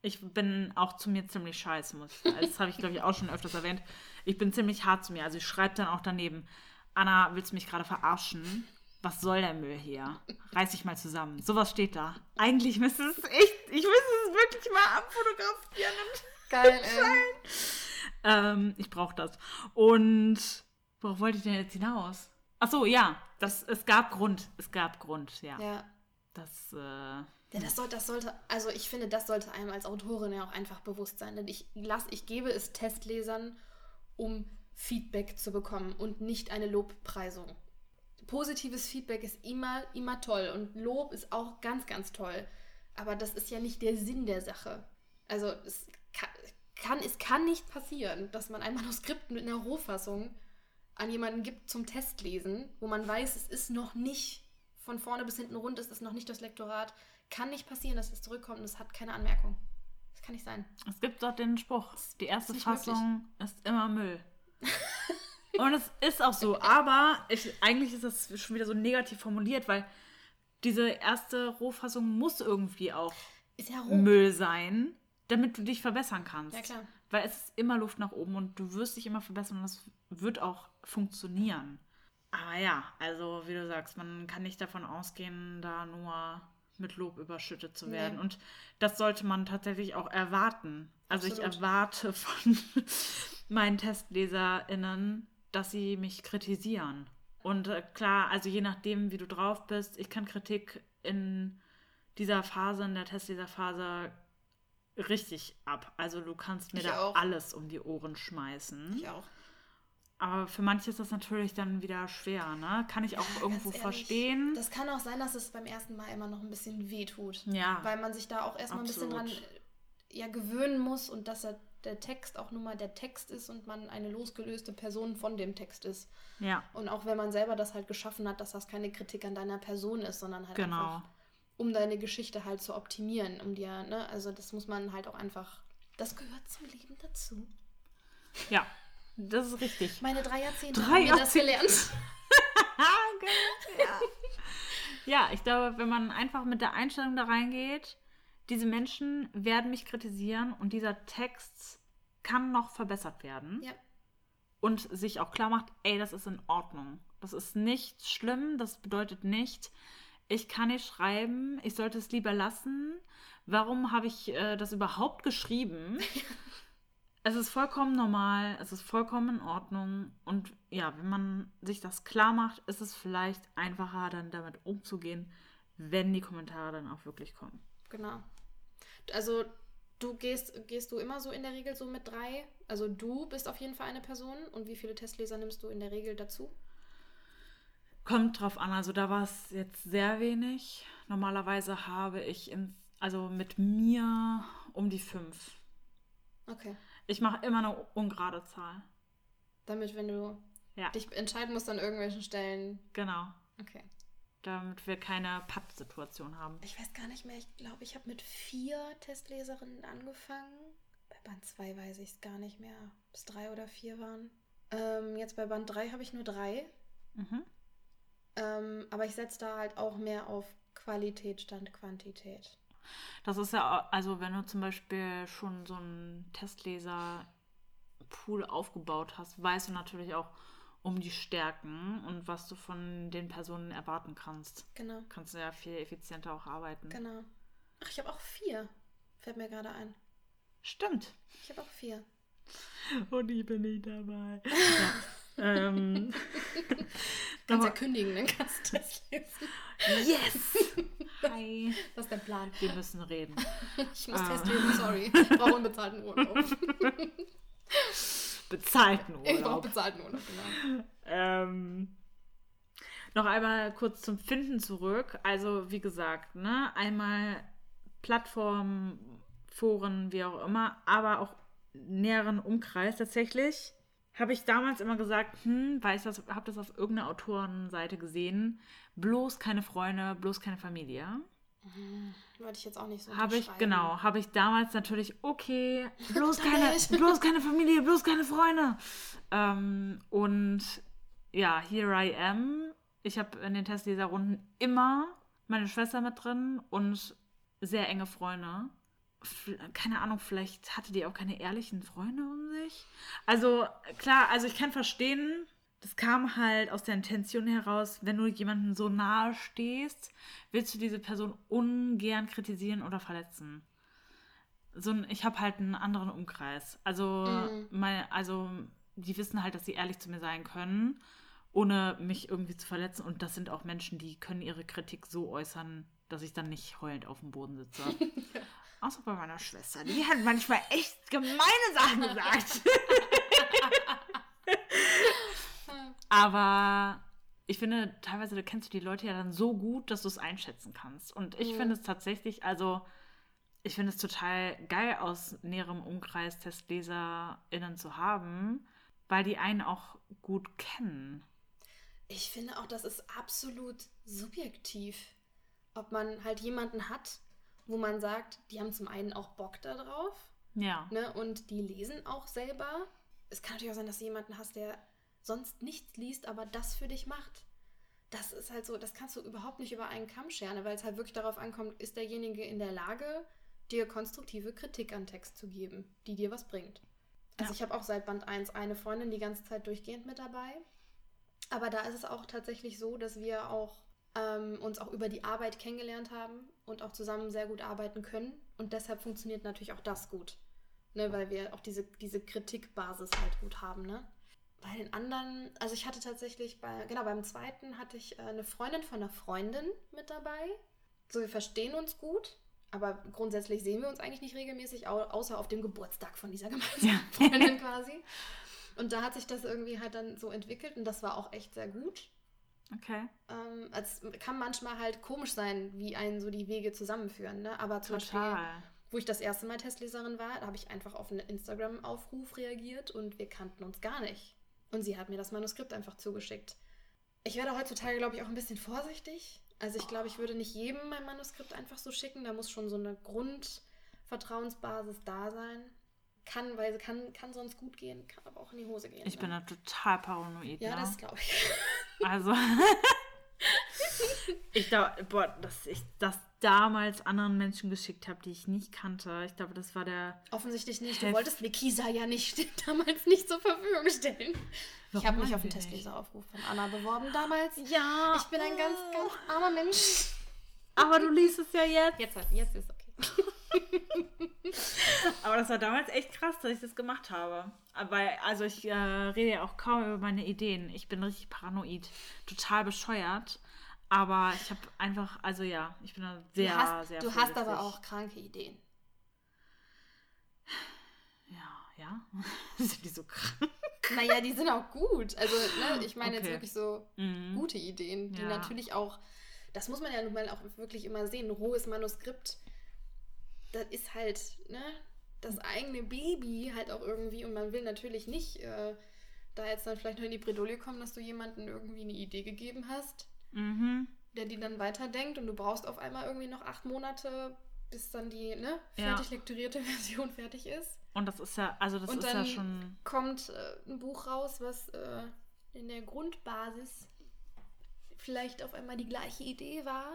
Ich bin auch zu mir ziemlich scheiße, muss ich. Das habe ich, glaube ich, auch schon öfters erwähnt. Ich bin ziemlich hart zu mir. Also ich schreibe dann auch daneben, Anna, willst du mich gerade verarschen? Was soll der Müll hier? Reiß dich mal zusammen. Sowas steht da. Eigentlich müsste es echt, ich müsste es wirklich mal abfotografieren. Und Geil, ey. ähm, ich brauche das. Und worauf wollte ich denn jetzt hinaus? Ach so, ja, das, es gab Grund. Es gab Grund, ja. Ja. Das, äh, Ja, das, soll, das sollte, also ich finde, das sollte einem als Autorin ja auch einfach bewusst sein. Denn ich, lass, ich gebe es Testlesern, um Feedback zu bekommen und nicht eine Lobpreisung. Positives Feedback ist immer, immer toll und Lob ist auch ganz, ganz toll. Aber das ist ja nicht der Sinn der Sache. Also es kann, kann, es kann nicht passieren, dass man ein Manuskript mit einer Rohfassung an jemanden gibt zum Testlesen, wo man weiß, es ist noch nicht von vorne bis hinten rund, es ist noch nicht das Lektorat. Kann nicht passieren, dass es zurückkommt und es hat keine Anmerkung. Das kann nicht sein. es gibt doch den Spruch, die erste nicht Fassung ist immer Müll. Und es ist auch so, aber ich, eigentlich ist das schon wieder so negativ formuliert, weil diese erste Rohfassung muss irgendwie auch Ist ja. Müll sein, damit du dich verbessern kannst. Ja, klar. Weil es ist immer Luft nach oben und du wirst dich immer verbessern und es wird auch funktionieren. Aber ja, also wie du sagst, man kann nicht davon ausgehen, da nur mit Lob überschüttet zu werden. Nee. Und das sollte man tatsächlich auch erwarten. Also ich Absolut. erwarte von meinen TestleserInnen, dass sie mich kritisieren. Und äh, klar, also je nachdem, wie du drauf bist, ich kann Kritik in dieser Phase, in der Testleserphase, richtig ab. Also du kannst mir Ich da auch. alles um die Ohren schmeißen. Ich auch. Aber für manche ist das natürlich dann wieder schwer, ne? Kann ich auch irgendwo Ganz ehrlich, verstehen. Das kann auch sein, dass es beim ersten Mal immer noch ein bisschen weh tut. Ja. Weil man sich da auch erstmal ein bisschen dran ja, gewöhnen muss und dass er, der Text auch nun mal der Text ist und man eine losgelöste Person von dem Text ist. Ja, Und auch wenn man selber das halt geschaffen hat, dass das keine Kritik an deiner Person ist, sondern halt genau. einfach, um deine Geschichte halt zu optimieren, um dir, ne, also das muss man halt auch einfach, das gehört zum Leben dazu. Ja, das ist richtig. Meine drei Jahrzehnte Drei haben mir das Jahrzehnte. gelernt. Ja, ich glaube, wenn man einfach mit der Einstellung da reingeht, diese Menschen werden mich kritisieren und dieser Text kann noch verbessert werden. Ja. Und sich auch klar macht, ey, das ist in Ordnung. Das ist nicht schlimm, das bedeutet nicht, ich kann nicht schreiben, ich sollte es lieber lassen. Warum habe ich äh, das überhaupt geschrieben? es ist vollkommen normal, es ist vollkommen in Ordnung. Und ja, wenn man sich das klar macht, ist es vielleicht einfacher, dann damit umzugehen, wenn die Kommentare dann auch wirklich kommen. Genau. Also du gehst, gehst du immer so in der Regel so mit drei? Also du bist auf jeden Fall eine Person und wie viele Testleser nimmst du in der Regel dazu? Kommt drauf an, also da war es jetzt sehr wenig. Normalerweise habe ich in, also mit mir um die fünf. Okay. Ich mache immer eine ungerade Zahl. Damit, wenn du Ja, dich entscheiden musst an irgendwelchen Stellen. genau. Okay. Damit wir keine Pattsituation haben. Ich weiß gar nicht mehr. Ich glaube, ich habe mit vier Testleserinnen angefangen. Bei Band 2 weiß ich es gar nicht mehr, ob es drei oder vier waren. Ähm, jetzt bei Band 3 habe ich nur drei. Mhm. Ähm, aber ich setze da halt auch mehr auf Qualität statt Quantität. Das ist ja, also wenn du zum Beispiel schon so einen Testleser-Pool aufgebaut hast, weißt du natürlich auch um die Stärken und was du von den Personen erwarten kannst. Genau, Kannst du ja viel effizienter auch arbeiten. genau. Ach, ich habe auch vier. Fällt mir gerade ein. Stimmt. Ich habe auch vier. Und ich bin nicht dabei. ja. ähm, Kannst ja kündigen, dann kannst du das lesen. yes! Hi. Was ist der Plan? Wir müssen reden. Ich muss Ah. testen, sorry. Ich brauche unbezahlten Urlaub. Bezahlten Ich brauche Urlaub. bezahlten Urlaub, genau. Ähm, noch einmal kurz zum Finden zurück. Also, wie gesagt, ne, einmal Plattformen, Foren, wie auch immer, aber auch näheren Umkreis tatsächlich. Habe ich damals immer gesagt, hm, ich das, habe das auf irgendeiner Autorenseite gesehen, bloß keine Freunde, bloß keine Familie. Wollte ich jetzt auch nicht so Habe ich, genau, habe ich damals natürlich, okay, bloß keine, bloß keine Familie, bloß keine Freunde. Ähm, und ja, here I am. Ich habe in den Testleserrunden immer meine Schwester mit drin und sehr enge Freunde. Keine Ahnung, vielleicht hatte die auch keine ehrlichen Freunde um sich. Also klar, also ich kann verstehen, das kam halt aus der Intention heraus, wenn du jemandem so nahe stehst, willst du diese Person ungern kritisieren oder verletzen. So ein, ich habe halt einen anderen Umkreis. Also, Mhm. mein, also die wissen halt, dass sie ehrlich zu mir sein können, ohne mich irgendwie zu verletzen. Und das sind auch Menschen, die können ihre Kritik so äußern, dass ich dann nicht heulend auf dem Boden sitze. Außer bei meiner Schwester. Die hat manchmal echt gemeine Sachen gesagt. Aber ich finde, teilweise da kennst du die Leute ja dann so gut, dass du es einschätzen kannst. Und ich Mhm. finde es tatsächlich, also ich finde es total geil, aus näherem Umkreis TestleserInnen zu haben, weil die einen auch gut kennen. Ich finde auch, das ist absolut subjektiv. Ob man halt jemanden hat, wo man sagt, die haben zum einen auch Bock darauf Ja. ne, und die lesen auch selber. Es kann natürlich auch sein, dass du jemanden hast, der sonst nichts liest, aber das für dich macht. das ist halt so, das kannst du überhaupt nicht über einen Kamm scheren, weil es halt wirklich darauf ankommt, ist derjenige in der Lage, dir konstruktive Kritik an Text zu geben, die dir was bringt. Also Ja. ich habe auch seit Band 1 eine Freundin die ganze Zeit durchgehend mit dabei. Aber da ist es auch tatsächlich so, dass wir auch ähm, uns auch über die Arbeit kennengelernt haben und auch zusammen sehr gut arbeiten können. Und deshalb funktioniert natürlich auch das gut. Ne, weil wir auch diese, diese Kritikbasis halt gut haben, ne? Bei den anderen, also ich hatte tatsächlich bei, genau, beim zweiten hatte ich äh, eine Freundin von einer Freundin mit dabei. So, wir verstehen uns gut, aber grundsätzlich sehen wir uns eigentlich nicht regelmäßig, au außer auf dem Geburtstag von dieser gemeinsamen. Freundin quasi. Und da hat sich das irgendwie halt dann so entwickelt und das war auch echt sehr gut. Okay. Ähm, es kann manchmal halt komisch sein, wie einen so die Wege zusammenführen, ne? Aber zum Beispiel, Total. wo ich das erste Mal Testleserin war, habe ich einfach auf einen Instagram-Aufruf reagiert und wir kannten uns gar nicht. Und sie hat mir das Manuskript einfach zugeschickt. Ich werde heutzutage, glaube ich, auch ein bisschen vorsichtig. Also ich glaube, ich würde nicht jedem mein Manuskript einfach so schicken. Da muss schon so eine Grundvertrauensbasis da sein. Kann, weil kann, kann sonst gut gehen, kann aber auch in die Hose gehen. Ich ne? bin da total paranoid. Ja, ne? das glaube ich. Also, ich glaube, boah, dass ich das damals anderen Menschen geschickt habe, die ich nicht kannte. Ich glaube, das war der. Offensichtlich nicht. Du Hef- wolltest mir Kisa ja nicht damals nicht zur Verfügung stellen. ich Warum habe mich auf den? Testleseraufruf von Anna beworben damals. Ja. Ich bin ein ganz, ganz armer Mensch. Aber du liest es ja jetzt. Jetzt, halt, jetzt ist okay. Aber das war damals echt krass, dass ich das gemacht habe. Aber also ich äh, rede ja auch kaum über meine Ideen. Ich bin richtig paranoid, total bescheuert. Aber ich habe einfach, also ja, ich bin da sehr, du hast, sehr du hast aber auch kranke Ideen. Ja, ja. Sind die so krank? Naja, die sind auch gut. Also, ne, ich meine jetzt Okay. wirklich so Mhm. gute Ideen, die Ja. natürlich auch, das muss man ja nun mal auch wirklich immer sehen, ein rohes Manuskript, das ist halt, ne, das eigene Baby halt auch irgendwie und man will natürlich nicht äh, da jetzt dann vielleicht noch in die Bredouille kommen, dass du jemandem irgendwie eine Idee gegeben hast, Mhm. der die dann weiterdenkt und du brauchst auf einmal irgendwie noch acht Monate, bis dann die, ne, Ja. fertig lekturierte Version fertig ist. Und das ist ja, also das Und ist ja schon. kommt äh, ein Buch raus, was äh, in der Grundbasis vielleicht auf einmal die gleiche Idee war.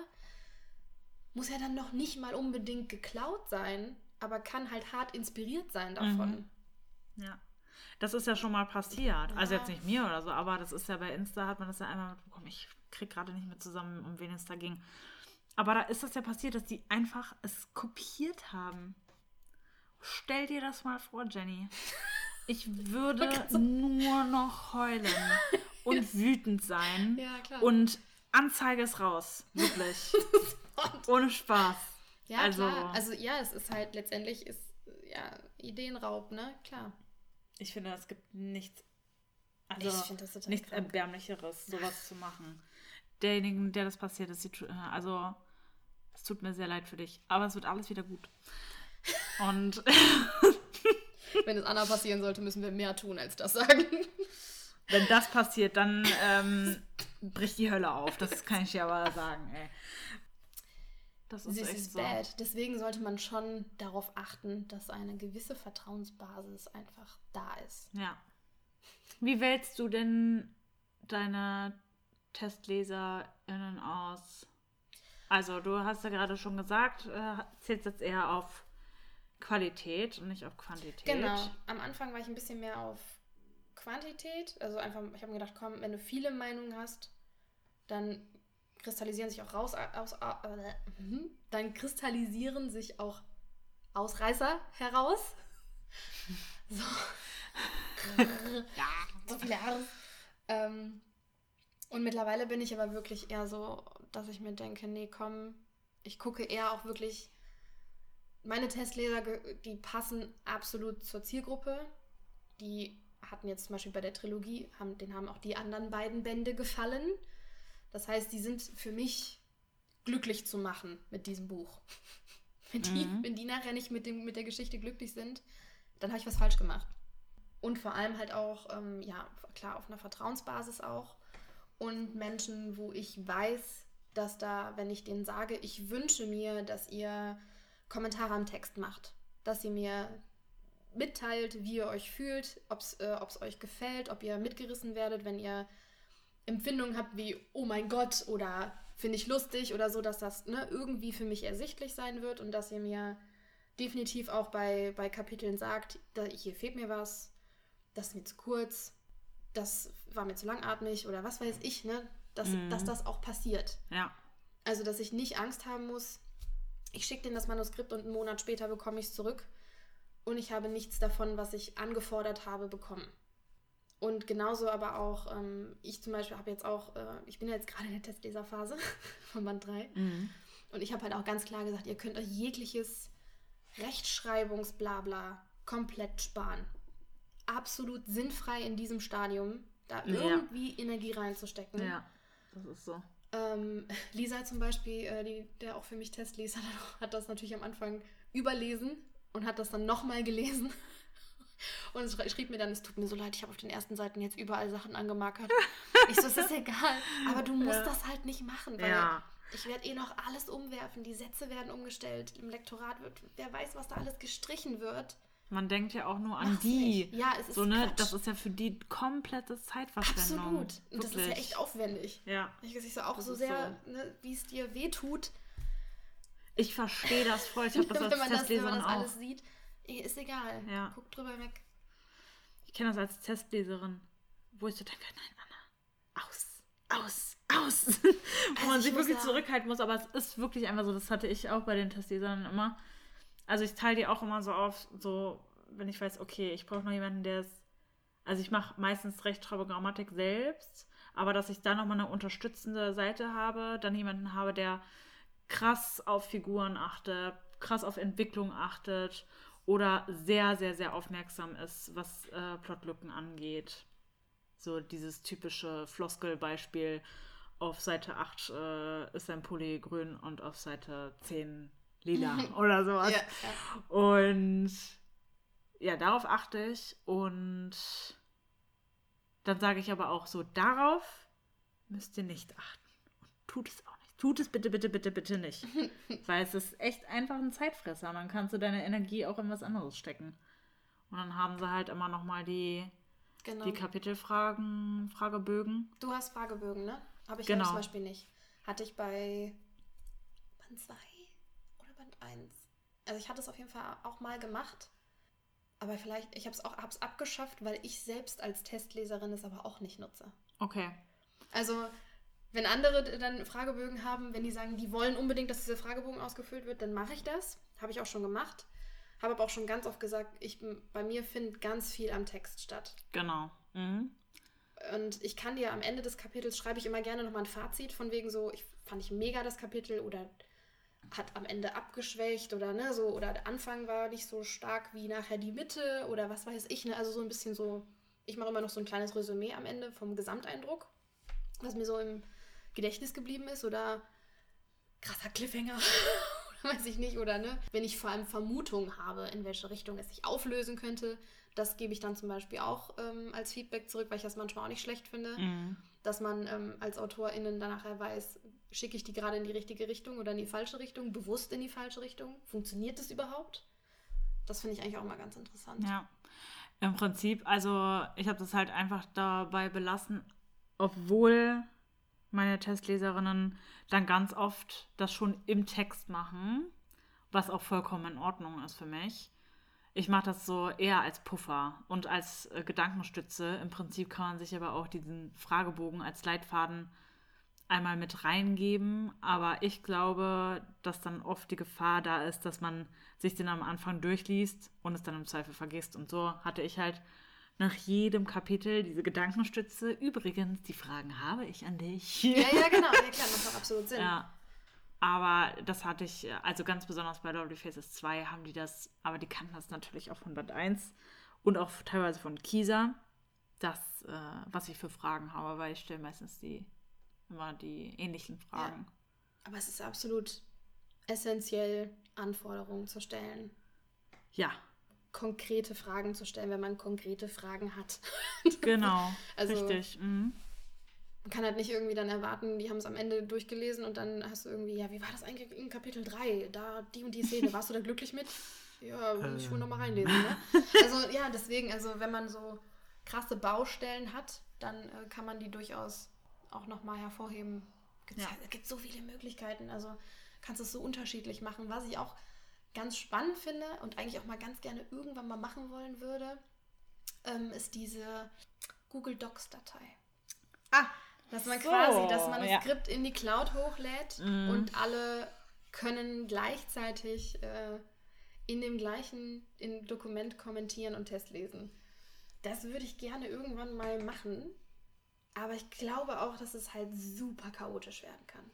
Muss ja dann noch nicht mal unbedingt geklaut sein, aber kann halt hart inspiriert sein davon. Ja. Das ist ja schon mal passiert. Also jetzt nicht mir oder so, aber das ist ja bei Insta, hat man das ja einmal mitbekommen. Ich krieg gerade nicht mehr zusammen, um wen es da ging. Aber da ist das ja passiert, dass die einfach es kopiert haben. Stell dir das mal vor, Jenny. Ich würde nur noch heulen und wütend sein. Ja, klar. Und Anzeige ist raus. Wirklich. Ohne Spaß. Ja, also, klar. Also ja, es ist halt letztendlich ist ja Ideenraub, ne? Klar. ich finde, es gibt nichts, also Ich finde das total nichts krank. Erbärmlicheres, sowas zu machen. Derjenigen, der das passiert ist, also es tut mir sehr leid für dich, aber es wird alles wieder gut. Und Wenn es Anna passieren sollte, müssen wir mehr tun als das sagen. wenn das passiert, dann ähm, bricht die Hölle auf. Das kann ich dir aber sagen, ey. Das ist This echt is so. bad. Deswegen sollte man schon darauf achten, dass eine gewisse Vertrauensbasis einfach da ist. Ja. Wie wählst du denn deine TestleserInnen aus? Also, du hast ja gerade schon gesagt, äh, zählst jetzt eher auf Qualität und nicht auf Quantität. Genau. Am Anfang war ich ein bisschen mehr auf Quantität. Also einfach, ich habe mir gedacht, komm, wenn du viele Meinungen hast, dann kristallisieren sich auch raus, aus, äh, mhm. dann kristallisieren sich auch Ausreißer heraus. So. Ja. so viele Jahre. Ähm, und mittlerweile bin ich aber wirklich eher so, dass ich mir denke, nee, komm, ich gucke eher auch wirklich. Meine Testleser, die passen absolut zur Zielgruppe. Die hatten jetzt zum Beispiel bei der Trilogie, haben, denen haben auch die anderen beiden Bände gefallen. Das heißt, die sind für mich glücklich zu machen mit diesem Buch. Wenn die, Mhm. wenn die nachher nicht mit, dem, mit der Geschichte glücklich sind, dann habe ich was falsch gemacht. Und vor allem halt auch, ähm, ja, klar, auf einer Vertrauensbasis auch. Und Menschen, wo ich weiß, dass da, wenn ich denen sage, ich wünsche mir, dass ihr Kommentare am Text macht, dass ihr mir mitteilt, wie ihr euch fühlt, ob es äh, ob's euch gefällt, ob ihr mitgerissen werdet, wenn ihr Empfindungen habe wie, oh mein Gott, oder finde ich lustig oder so, dass das ne, irgendwie für mich ersichtlich sein wird und dass ihr mir definitiv auch bei, bei Kapiteln sagt, da, hier fehlt mir was, das ist mir zu kurz, das war mir zu langatmig oder was weiß ich, ne? Dass, Mhm. dass das auch passiert. Ja. Also, dass ich nicht Angst haben muss, ich schicke denen das Manuskript und einen Monat später bekomme ich es zurück und ich habe nichts davon, was ich angefordert habe, bekommen. Und genauso aber auch, ähm, ich zum Beispiel habe jetzt auch, äh, ich bin ja jetzt gerade in der Testleserphase von Band 3 Mhm. und ich habe halt auch ganz klar gesagt, ihr könnt euch jegliches Rechtschreibungsblabla komplett sparen. Absolut sinnfrei in diesem Stadium, da Ja. irgendwie Energie reinzustecken. Ja, das ist so. Ähm, Lisa zum Beispiel, äh, die, der auch für mich Test liest, hat, hat das natürlich am Anfang überlesen und hat das dann nochmal gelesen. Und schrieb mir dann, es tut mir so leid, ich habe auf den ersten Seiten jetzt überall Sachen angemarkert. Ich so, es ist egal, aber du musst Ja. das halt nicht machen, weil Ja. ich werde eh noch alles umwerfen, die Sätze werden umgestellt, im Lektorat wird, wer weiß, was da alles gestrichen wird. Man denkt ja auch nur an Mach's die. nicht. Ja, es ist so, ne? Quatsch. Das ist ja für die komplette Zeitverschwendung. Absolut. Und das ist ja echt aufwendig. Ja. Ich ich so auch Das so sehr, ne, wie es dir wehtut, Ich verstehe das voll. Ich habe das wenn, als man das, wenn man Testleserin das auch. alles sieht. Eh, Ist egal. Ja. Guck drüber weg. Ich kenne das als Testleserin, wo ich so denke, nein, Anna, aus, aus, aus. wo man ich sich wirklich zurückhalten muss, aber es ist wirklich einfach so, das hatte ich auch bei den Testlesern immer. Also ich teile die auch immer so auf, so, wenn ich weiß, okay, ich brauche noch jemanden, der es, also ich mache meistens Rechtschreibung, Grammatik selbst, aber dass ich da nochmal eine unterstützende Seite habe, dann jemanden habe, der krass auf Figuren achtet, krass auf Entwicklung achtet oder sehr, sehr, sehr aufmerksam ist, was äh, Plotlücken angeht. So dieses typische Floskelbeispiel. Auf Seite 8 äh, ist ein Pulli grün und auf Seite 10 lila oder sowas. Ja, ja. Und ja, darauf achte ich. Und dann sage ich aber auch so, darauf müsst ihr nicht achten. Und tut es auch. Tut es bitte, bitte, bitte, bitte nicht. Weil es ist echt einfach ein Zeitfresser. Und dann kannst du deine Energie auch in was anderes stecken. Und dann haben sie halt immer nochmal die, Genau. die Kapitelfragen, Fragebögen. Du hast Fragebögen, ne? Habe ich Genau. zum Beispiel nicht. Hatte ich bei Band 2 oder Band 1. Also ich hatte es auf jeden Fall auch mal gemacht. Aber vielleicht, ich habe es auch hab's abgeschafft, weil ich selbst als Testleserin es aber auch nicht nutze. Okay. Also, wenn andere dann Fragebögen haben, wenn die sagen, die wollen unbedingt, dass dieser Fragebogen ausgefüllt wird, dann mache ich das. Habe ich auch schon gemacht. Habe aber auch schon ganz oft gesagt, ich, bei mir findet ganz viel am Text statt. Genau. Mhm. Und ich kann dir am Ende des Kapitels schreibe ich immer gerne nochmal ein Fazit von wegen so, ich fand ich mega das Kapitel oder hat am Ende abgeschwächt oder ne, so, oder der Anfang war nicht so stark wie nachher die Mitte oder was weiß ich, ne? Also so ein bisschen so, ich mache immer noch so ein kleines Resümee am Ende vom Gesamteindruck, was mir so im Gedächtnis geblieben ist oder krasser Cliffhanger. weiß ich nicht, oder ne? Wenn ich vor allem Vermutungen habe, in welche Richtung es sich auflösen könnte, das gebe ich dann zum Beispiel auch ähm, als Feedback zurück, weil ich das manchmal auch nicht schlecht finde Mhm. dass man ähm, als AutorInnen dann nachher weiß, schicke ich die gerade in die richtige Richtung oder in die falsche Richtung, bewusst in die falsche Richtung? Funktioniert das überhaupt? Das finde ich eigentlich auch mal ganz interessant. Ja. Im Prinzip, also ich habe das halt einfach dabei belassen, obwohl meine Testleserinnen dann ganz oft das schon im Text machen, was auch vollkommen in Ordnung ist für mich. Ich mache das so eher als Puffer und als äh, Gedankenstütze. Im Prinzip kann man sich aber auch diesen Fragebogen als Leitfaden einmal mit reingeben. Aber ich glaube, dass dann oft die Gefahr da ist, dass man sich den am Anfang durchliest und es dann im Zweifel vergisst. Und so hatte ich halt nach jedem Kapitel diese Gedankenstütze. Übrigens, die Fragen habe ich an dich. Ja, ja, genau. Ja, klar, macht auch absolut Sinn. Ja. Aber das hatte ich, also ganz besonders bei Lovely Faces 2 haben die das, aber die kannten das natürlich auch von Band 1 und auch teilweise von Kisa, das, äh, was ich für Fragen habe, weil ich stelle meistens die immer die ähnlichen Fragen. Aber es ist absolut essentiell, Anforderungen zu stellen. Ja, Konkrete Fragen zu stellen, wenn man konkrete Fragen hat. genau. Also- richtig. Mhm. Man kann halt nicht irgendwie dann erwarten, die haben es am Ende durchgelesen und dann hast du irgendwie, ja, wie war das eigentlich in Kapitel 3? Da die und die Szene, warst du da glücklich mit? Ja, muss ich wohl nochmal reinlesen, ne? Also ja, deswegen, also wenn man so krasse Baustellen hat, dann äh, kann man die durchaus auch nochmal hervorheben. Gibt's Ja. ja. Es gibt so viele Möglichkeiten, also kannst es so unterschiedlich machen. Was ich auch ganz spannend finde und eigentlich auch mal ganz gerne irgendwann mal machen wollen würde, ähm, ist diese Google Docs-Datei. Ah, Dass man So, quasi das ja. Manuskript in die Cloud hochlädt Mhm. und alle können gleichzeitig äh, in dem gleichen in Dokument kommentieren und Test lesen. Das würde ich gerne irgendwann mal machen. Aber ich glaube auch, dass es halt super chaotisch werden kann.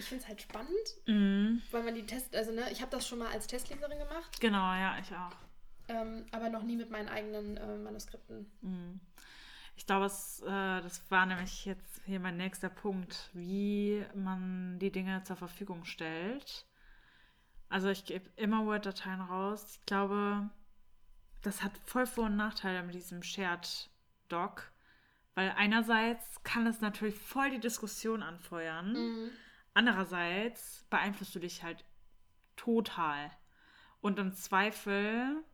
Ich finde es halt spannend, Mhm. weil man die Test, also ne, ich habe das schon mal als Testleserin gemacht, Genau, ja, ich auch. ähm, aber noch nie mit meinen eigenen äh, Manuskripten. Mhm. Ich glaube, es, äh, das war nämlich jetzt hier mein nächster Punkt, wie man die Dinge zur Verfügung stellt. Also ich gebe immer Word-Dateien raus. Ich glaube, das hat voll Vor- und Nachteile mit diesem Shared Doc, weil einerseits kann es natürlich voll die Diskussion anfeuern, Mhm. Andererseits beeinflusst du dich halt total. Und im Zweifel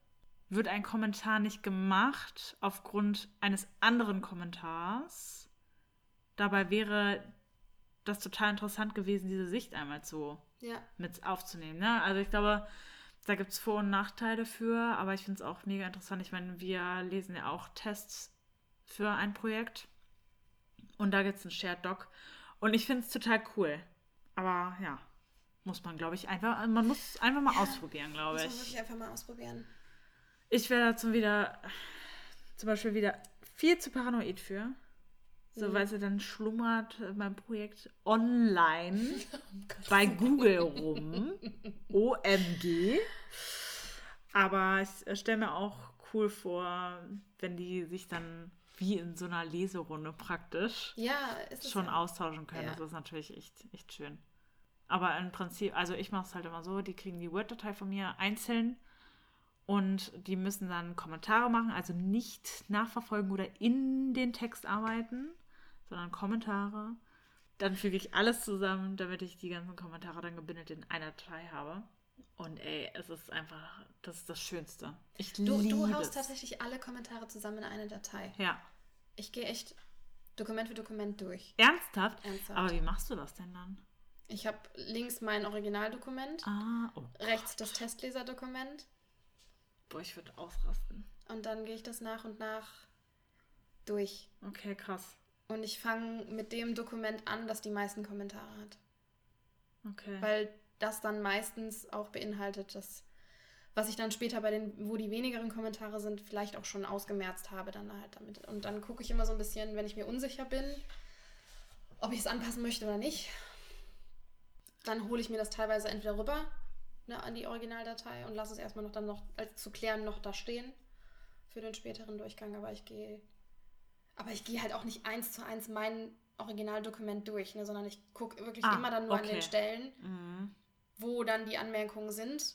wird ein Kommentar nicht gemacht aufgrund eines anderen Kommentars. Dabei wäre das total interessant gewesen, diese Sicht einmal zu Ja. mit aufzunehmen. Ne? Also ich glaube, da gibt es Vor- und Nachteile für, aber ich finde es auch mega interessant. Ich meine, wir lesen ja auch Tests für ein Projekt und da gibt es einen Shared Doc und ich finde es total cool. Aber ja, muss man, glaube ich, einfach, man muss einfach mal ausprobieren, glaube Muss man ich. wirklich einfach mal ausprobieren. Ich wäre dazu wieder, zum Beispiel wieder viel zu paranoid für. So, Mhm. weil sie dann schlummert mein Projekt online bei Google rum. OMG. Aber ich stelle mir auch cool vor, wenn die sich dann wie in so einer Leserunde praktisch Ja, schon ja. austauschen können. Ja. Das ist natürlich echt, echt schön. Aber im Prinzip, also ich mache es halt immer so, die kriegen die Word-Datei von mir einzeln und die müssen dann Kommentare machen, also nicht nachverfolgen oder in den Text arbeiten, sondern Kommentare. Dann füge ich alles zusammen, damit ich die ganzen Kommentare dann gebündelt in einer Datei habe. Und ey, es ist einfach, das ist das Schönste. Ich Du, liebe du haust es. tatsächlich alle Kommentare zusammen in eine Datei. Ja. Ich gehe echt Dokument für Dokument durch. Ernsthaft? Ernsthaft. Aber wie machst du das denn dann? Ich habe links mein Originaldokument, Ah, oh. rechts das Testleserdokument Boah, ich würde ausrasten. und dann gehe ich das nach und nach durch. Okay, krass. Und ich fange mit dem Dokument an, das die meisten Kommentare hat. Okay. Weil das dann meistens auch beinhaltet, dass, was ich dann später bei den, wo die wenigeren Kommentare sind, vielleicht auch schon ausgemerzt habe dann halt damit. Und dann gucke ich immer so ein bisschen, wenn ich mir unsicher bin, ob ich es anpassen möchte oder nicht. Dann hole ich mir das teilweise entweder rüber ne, an die Originaldatei und lasse es erstmal noch dann noch als zu klären noch da stehen für den späteren Durchgang. Aber ich gehe, aber ich gehe halt auch nicht eins zu eins mein Originaldokument durch, ne, sondern ich gucke wirklich Ah, immer dann nur an okay. den Stellen, Mhm. wo dann die Anmerkungen sind.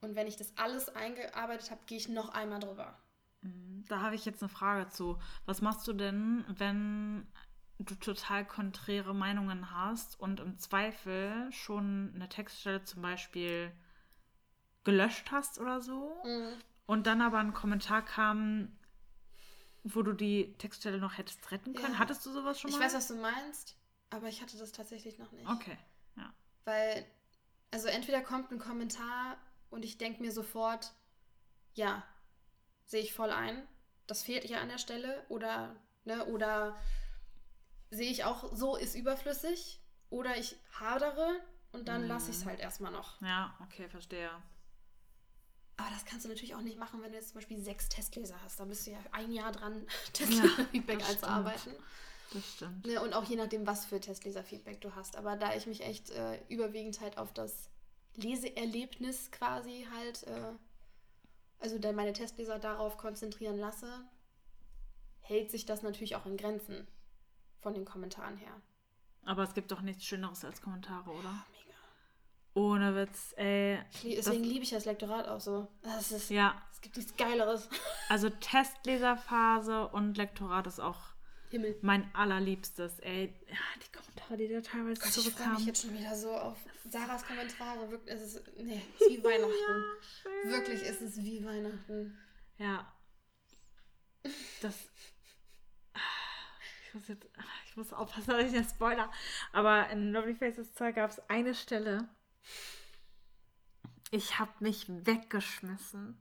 Und wenn ich das alles eingearbeitet habe, gehe ich noch einmal drüber. Mhm. Da habe ich jetzt eine Frage zu. Was machst du denn, wenn du total konträre Meinungen hast und im Zweifel schon eine Textstelle zum Beispiel gelöscht hast oder so und dann aber ein Kommentar kam, wo du die Textstelle noch hättest retten können? Ja. Hattest du sowas schon Ich mal? weiß, was du meinst, aber ich hatte das tatsächlich noch nicht. Okay, ja. Weil, also entweder kommt ein Kommentar und ich denke mir sofort, ja, sehe ich voll ein, das fehlt ja an der Stelle, oder, ne, oder sehe ich auch, so ist überflüssig, oder ich hadere und dann Mhm. lasse ich es halt erstmal noch. Ja, okay, verstehe. Aber das kannst du natürlich auch nicht machen, wenn du jetzt zum Beispiel sechs Testleser hast. Da bist du ja ein Jahr dran, Testleser-Feedback stimmt. einzuarbeiten. Das stimmt. Ne, und auch je nachdem, was für Testleser-Feedback du hast. Aber da ich mich echt äh, überwiegend halt auf das Leseerlebnis quasi halt, äh, also da meine Testleser darauf konzentrieren lasse, hält sich das natürlich auch in Grenzen von den Kommentaren her. Aber es gibt doch nichts Schöneres als Kommentare, oder? Mega. Ohne Witz, ey. Deswegen liebe ich das Lektorat auch so. Das ist, Ja, Es gibt nichts Geileres. also Testleserphase und Lektorat ist auch Himmel. mein allerliebstes. Ey, ja, die Kommentare, die da teilweise Gott, ich freue mich zurückkamen. jetzt schon wieder so auf Sarahs Kommentare. Wirklich, es ist, nee, es ist wie Weihnachten. Wirklich ist es wie Weihnachten. Ja. Das. Ich muss jetzt, ich muss aufpassen, dass ich nicht Spoiler. Aber in Lovely Faces 2 gab es eine Stelle. Ich habe mich weggeschmissen.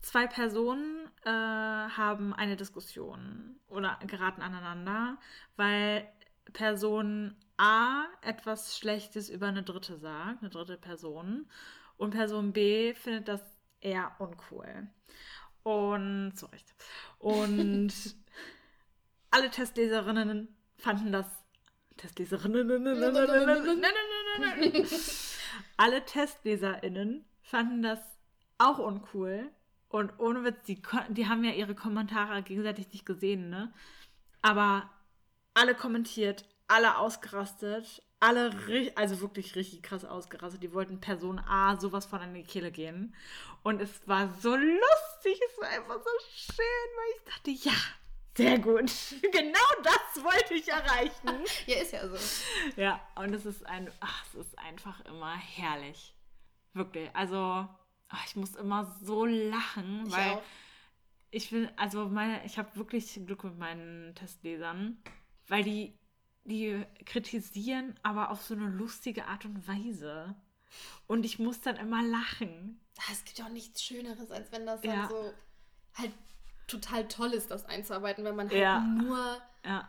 Zwei Personen äh, haben eine Diskussion oder geraten aneinander, weil Person A etwas Schlechtes über eine dritte sagt, eine dritte Person, und Person B findet das eher uncool. Und zu Recht. Und alle Testleserinnen fanden das. Testleserinnen. alle TestleserInnen fanden das auch uncool. Und ohne Witz, die, die haben ja ihre Kommentare gegenseitig nicht gesehen, ne? Aber alle kommentiert, alle ausgerastet, alle, also wirklich richtig krass ausgerastet. Die wollten Person A sowas von an die Kehle gehen. Und es war so lustig, es war einfach so schön, weil ich dachte, ja, sehr gut. Genau das wollte ich erreichen. ja, ist ja so. Ja, und es ist ein, ach, es ist einfach immer herrlich. Wirklich. Also, ach, ich muss immer so lachen, Ich weil auch. ich will, also meine, ich habe wirklich Glück mit meinen Testlesern, weil die, die kritisieren, aber auf so eine lustige Art und Weise. Und ich muss dann immer lachen. Ah, Es gibt ja auch nichts Schöneres, als wenn das dann Ja. so halt total toll ist, das einzuarbeiten, wenn man halt Ja. nur, Ja,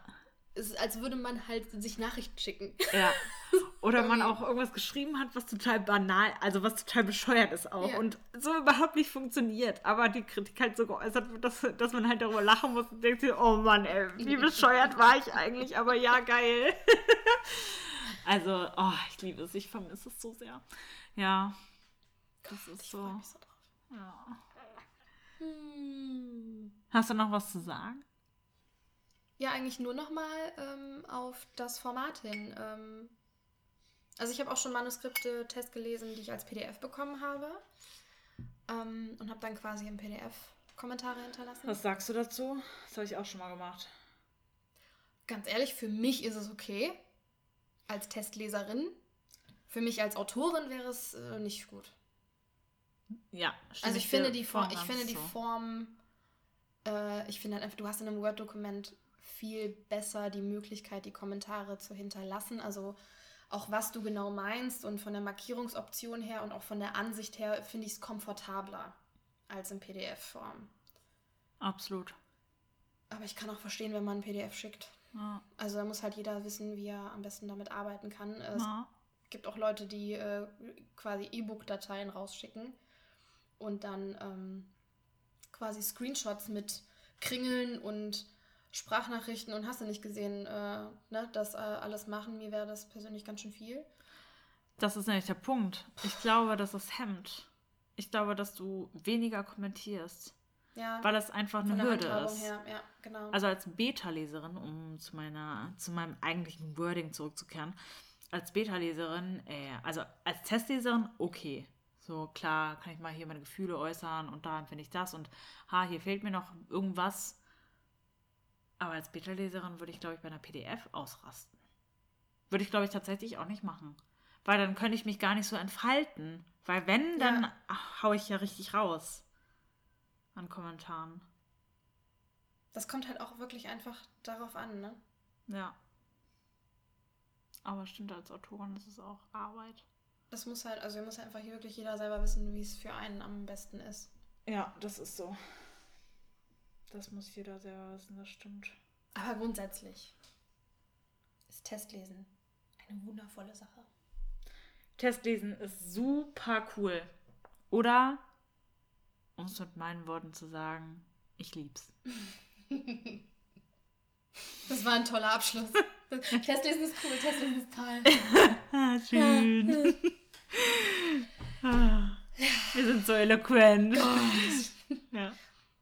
es ist, als würde man halt sich Nachrichten schicken. ja. Oder man auch irgendwas geschrieben hat, was total banal, also was total bescheuert ist auch Ja. und so überhaupt nicht funktioniert. Aber die Kritik halt so geäußert wird, dass, dass man halt darüber lachen muss und denkt sich, oh Mann, ey, wie bescheuert war ich eigentlich, aber ja, geil. also, oh, ich liebe es, ich vermisse es so sehr. Ja, das ist Ich so. so. Ja. Hm. Hast du noch was zu sagen? Ja, eigentlich nur nochmal ähm, auf das Format hin. Ähm, also ich habe auch schon Manuskripte, Tests gelesen, die ich als PDF bekommen habe. Ähm, und habe dann quasi im PDF Kommentare hinterlassen. Was sagst du dazu? Das habe ich auch schon mal gemacht. Ganz ehrlich, für mich ist es okay. Als Testleserin. Für mich als Autorin wäre es äh, nicht gut. Ja, stimme Also ich finde die Form, ich finde die. Form, äh, ich finde halt einfach, du hast in einem Word-Dokument viel besser die Möglichkeit, die Kommentare zu hinterlassen. Also auch was du genau meinst und von der Markierungsoption her und auch von der Ansicht her finde ich es komfortabler als in PDF-Form. Absolut. Aber ich kann auch verstehen, wenn man ein PDF schickt. Ja. Also da muss halt jeder wissen, wie er am besten damit arbeiten kann. Es Ja. gibt auch Leute, die äh, quasi E-Book-Dateien rausschicken und dann ähm, quasi Screenshots mit Kringeln und Sprachnachrichten und hast du nicht gesehen, äh, ne, das äh, alles machen. Mir wäre das persönlich ganz schön viel. Das ist nämlich der Punkt. Ich glaube, das ist hemmt. Ich glaube, dass du weniger kommentierst, Ja, weil es einfach eine Hürde ist. her, ja, genau. Also als Beta-Leserin, um zu meiner, zu meinem eigentlichen Wording zurückzukehren, als Beta-Leserin, äh, also als Testleserin, okay. So klar, kann ich mal hier meine Gefühle äußern und da finde ich das und ha, hier fehlt mir noch irgendwas. Aber als Beta-Leserin würde ich, glaube ich, bei einer PDF ausrasten. Würde ich, glaube ich, tatsächlich auch nicht machen. Weil dann könnte ich mich gar nicht so entfalten. Weil wenn, dann Ja. ach, hau ich ja richtig raus. An Kommentaren. das kommt halt auch wirklich einfach darauf an, ne? Ja. Aber stimmt, als Autorin ist es auch Arbeit. Das muss halt, also muss einfach hier wirklich jeder selber wissen, wie es für einen am besten ist. Ja, das ist so. Das muss jeder selber wissen, das stimmt. Aber grundsätzlich ist Testlesen eine wundervolle Sache. Testlesen ist super cool. Oder, um es mit meinen Worten zu sagen, ich lieb's. Das war ein toller Abschluss. Testlesen ist cool, Testlesen ist toll. Schön. Ah, wir sind so eloquent. ja.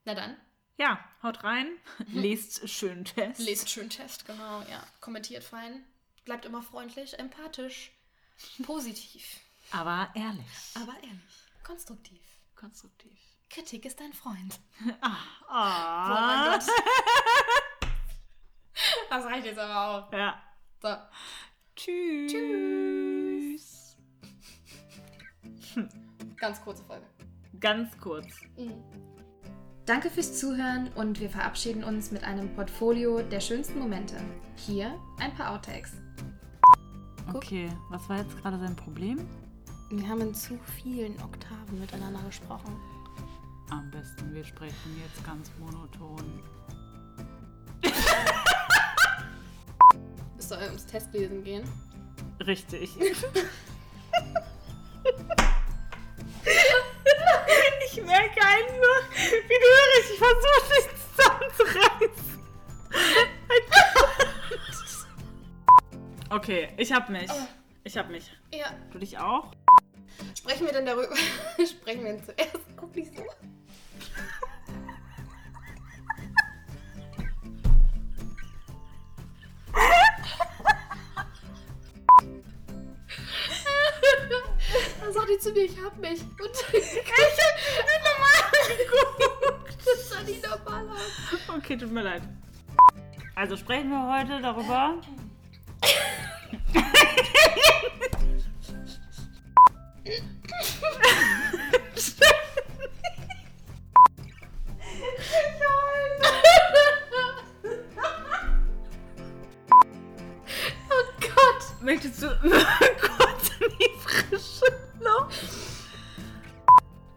Na dann, ja, haut rein. Lest schön Test. lest schön Test, genau, ja. Kommentiert fein. Bleibt immer freundlich, empathisch, positiv. Aber ehrlich. Aber ehrlich, konstruktiv. Konstruktiv. Kritik ist dein Freund. Ah. Oh mein Gott. Das reicht jetzt aber auch. Ja. So. Tschüss. Tschüss. Ganz kurze Folge. Ganz kurz. Mhm. Danke fürs Zuhören und wir verabschieden uns mit einem Portfolio der schönsten Momente. Hier ein paar Outtakes. Okay, was war jetzt gerade sein Problem? Wir haben in zu vielen Oktaven miteinander gesprochen. Am besten, wir sprechen jetzt ganz monoton. Es soll ums Testlesen gehen. Richtig. ich merke einfach, wie du richtig versuchst, dich zusammenzureißen. Okay, ich hab mich. Ich hab mich. Ja. Du dich auch? Sprechen wir denn darüber? Sprechen wir denn zuerst? Guck nicht so. Dann sagt die zu mir, ich hab mich. Und Okay, tut mir leid. Also sprechen wir heute darüber. Oh Gott. Möchtest du kurz in die frische Luft?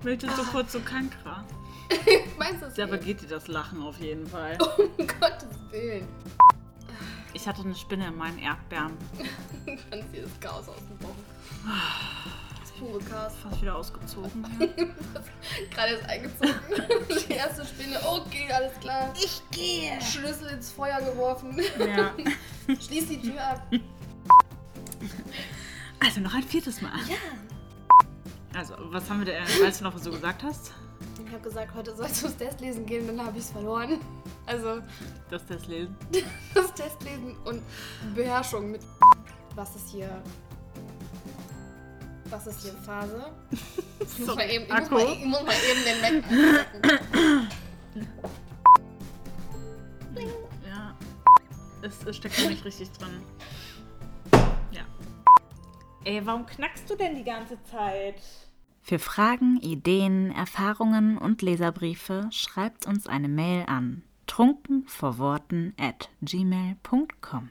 Möchtest du kurz zu Kankra? Meinst du es? Da vergeht dir das Lachen auf jeden Fall. Um Gottes Willen. Ich hatte eine Spinne in meinen Erdbeeren. Ganz das Chaos ausgebrochen. Das pure Chaos. Fast wieder ausgezogen. Gerade ist eingezogen. Die erste Spinne. Okay, alles klar. Ich gehe. Schlüssel ins Feuer geworfen. Ja. Schließ die Tür ab. Also noch ein viertes Mal. Ja. Also, was haben wir denn, weißt du noch, was du gesagt hast? Ich habe gesagt, heute sollst du das Testlesen gehen, dann habe ich es verloren. Also Das Testlesen. das Testlesen und Beherrschung mit. Was ist hier? Was ist hier Phase? Ich muss, mal eben, ich, muss mal, ich muss mal eben den Mac. Ja. Es, es steckt nämlich richtig drin. Ja. Ey, warum knackst du denn die ganze Zeit? Für Fragen, Ideen, Erfahrungen und Leserbriefe schreibt uns eine Mail an trunkenvorworten at gmail.com.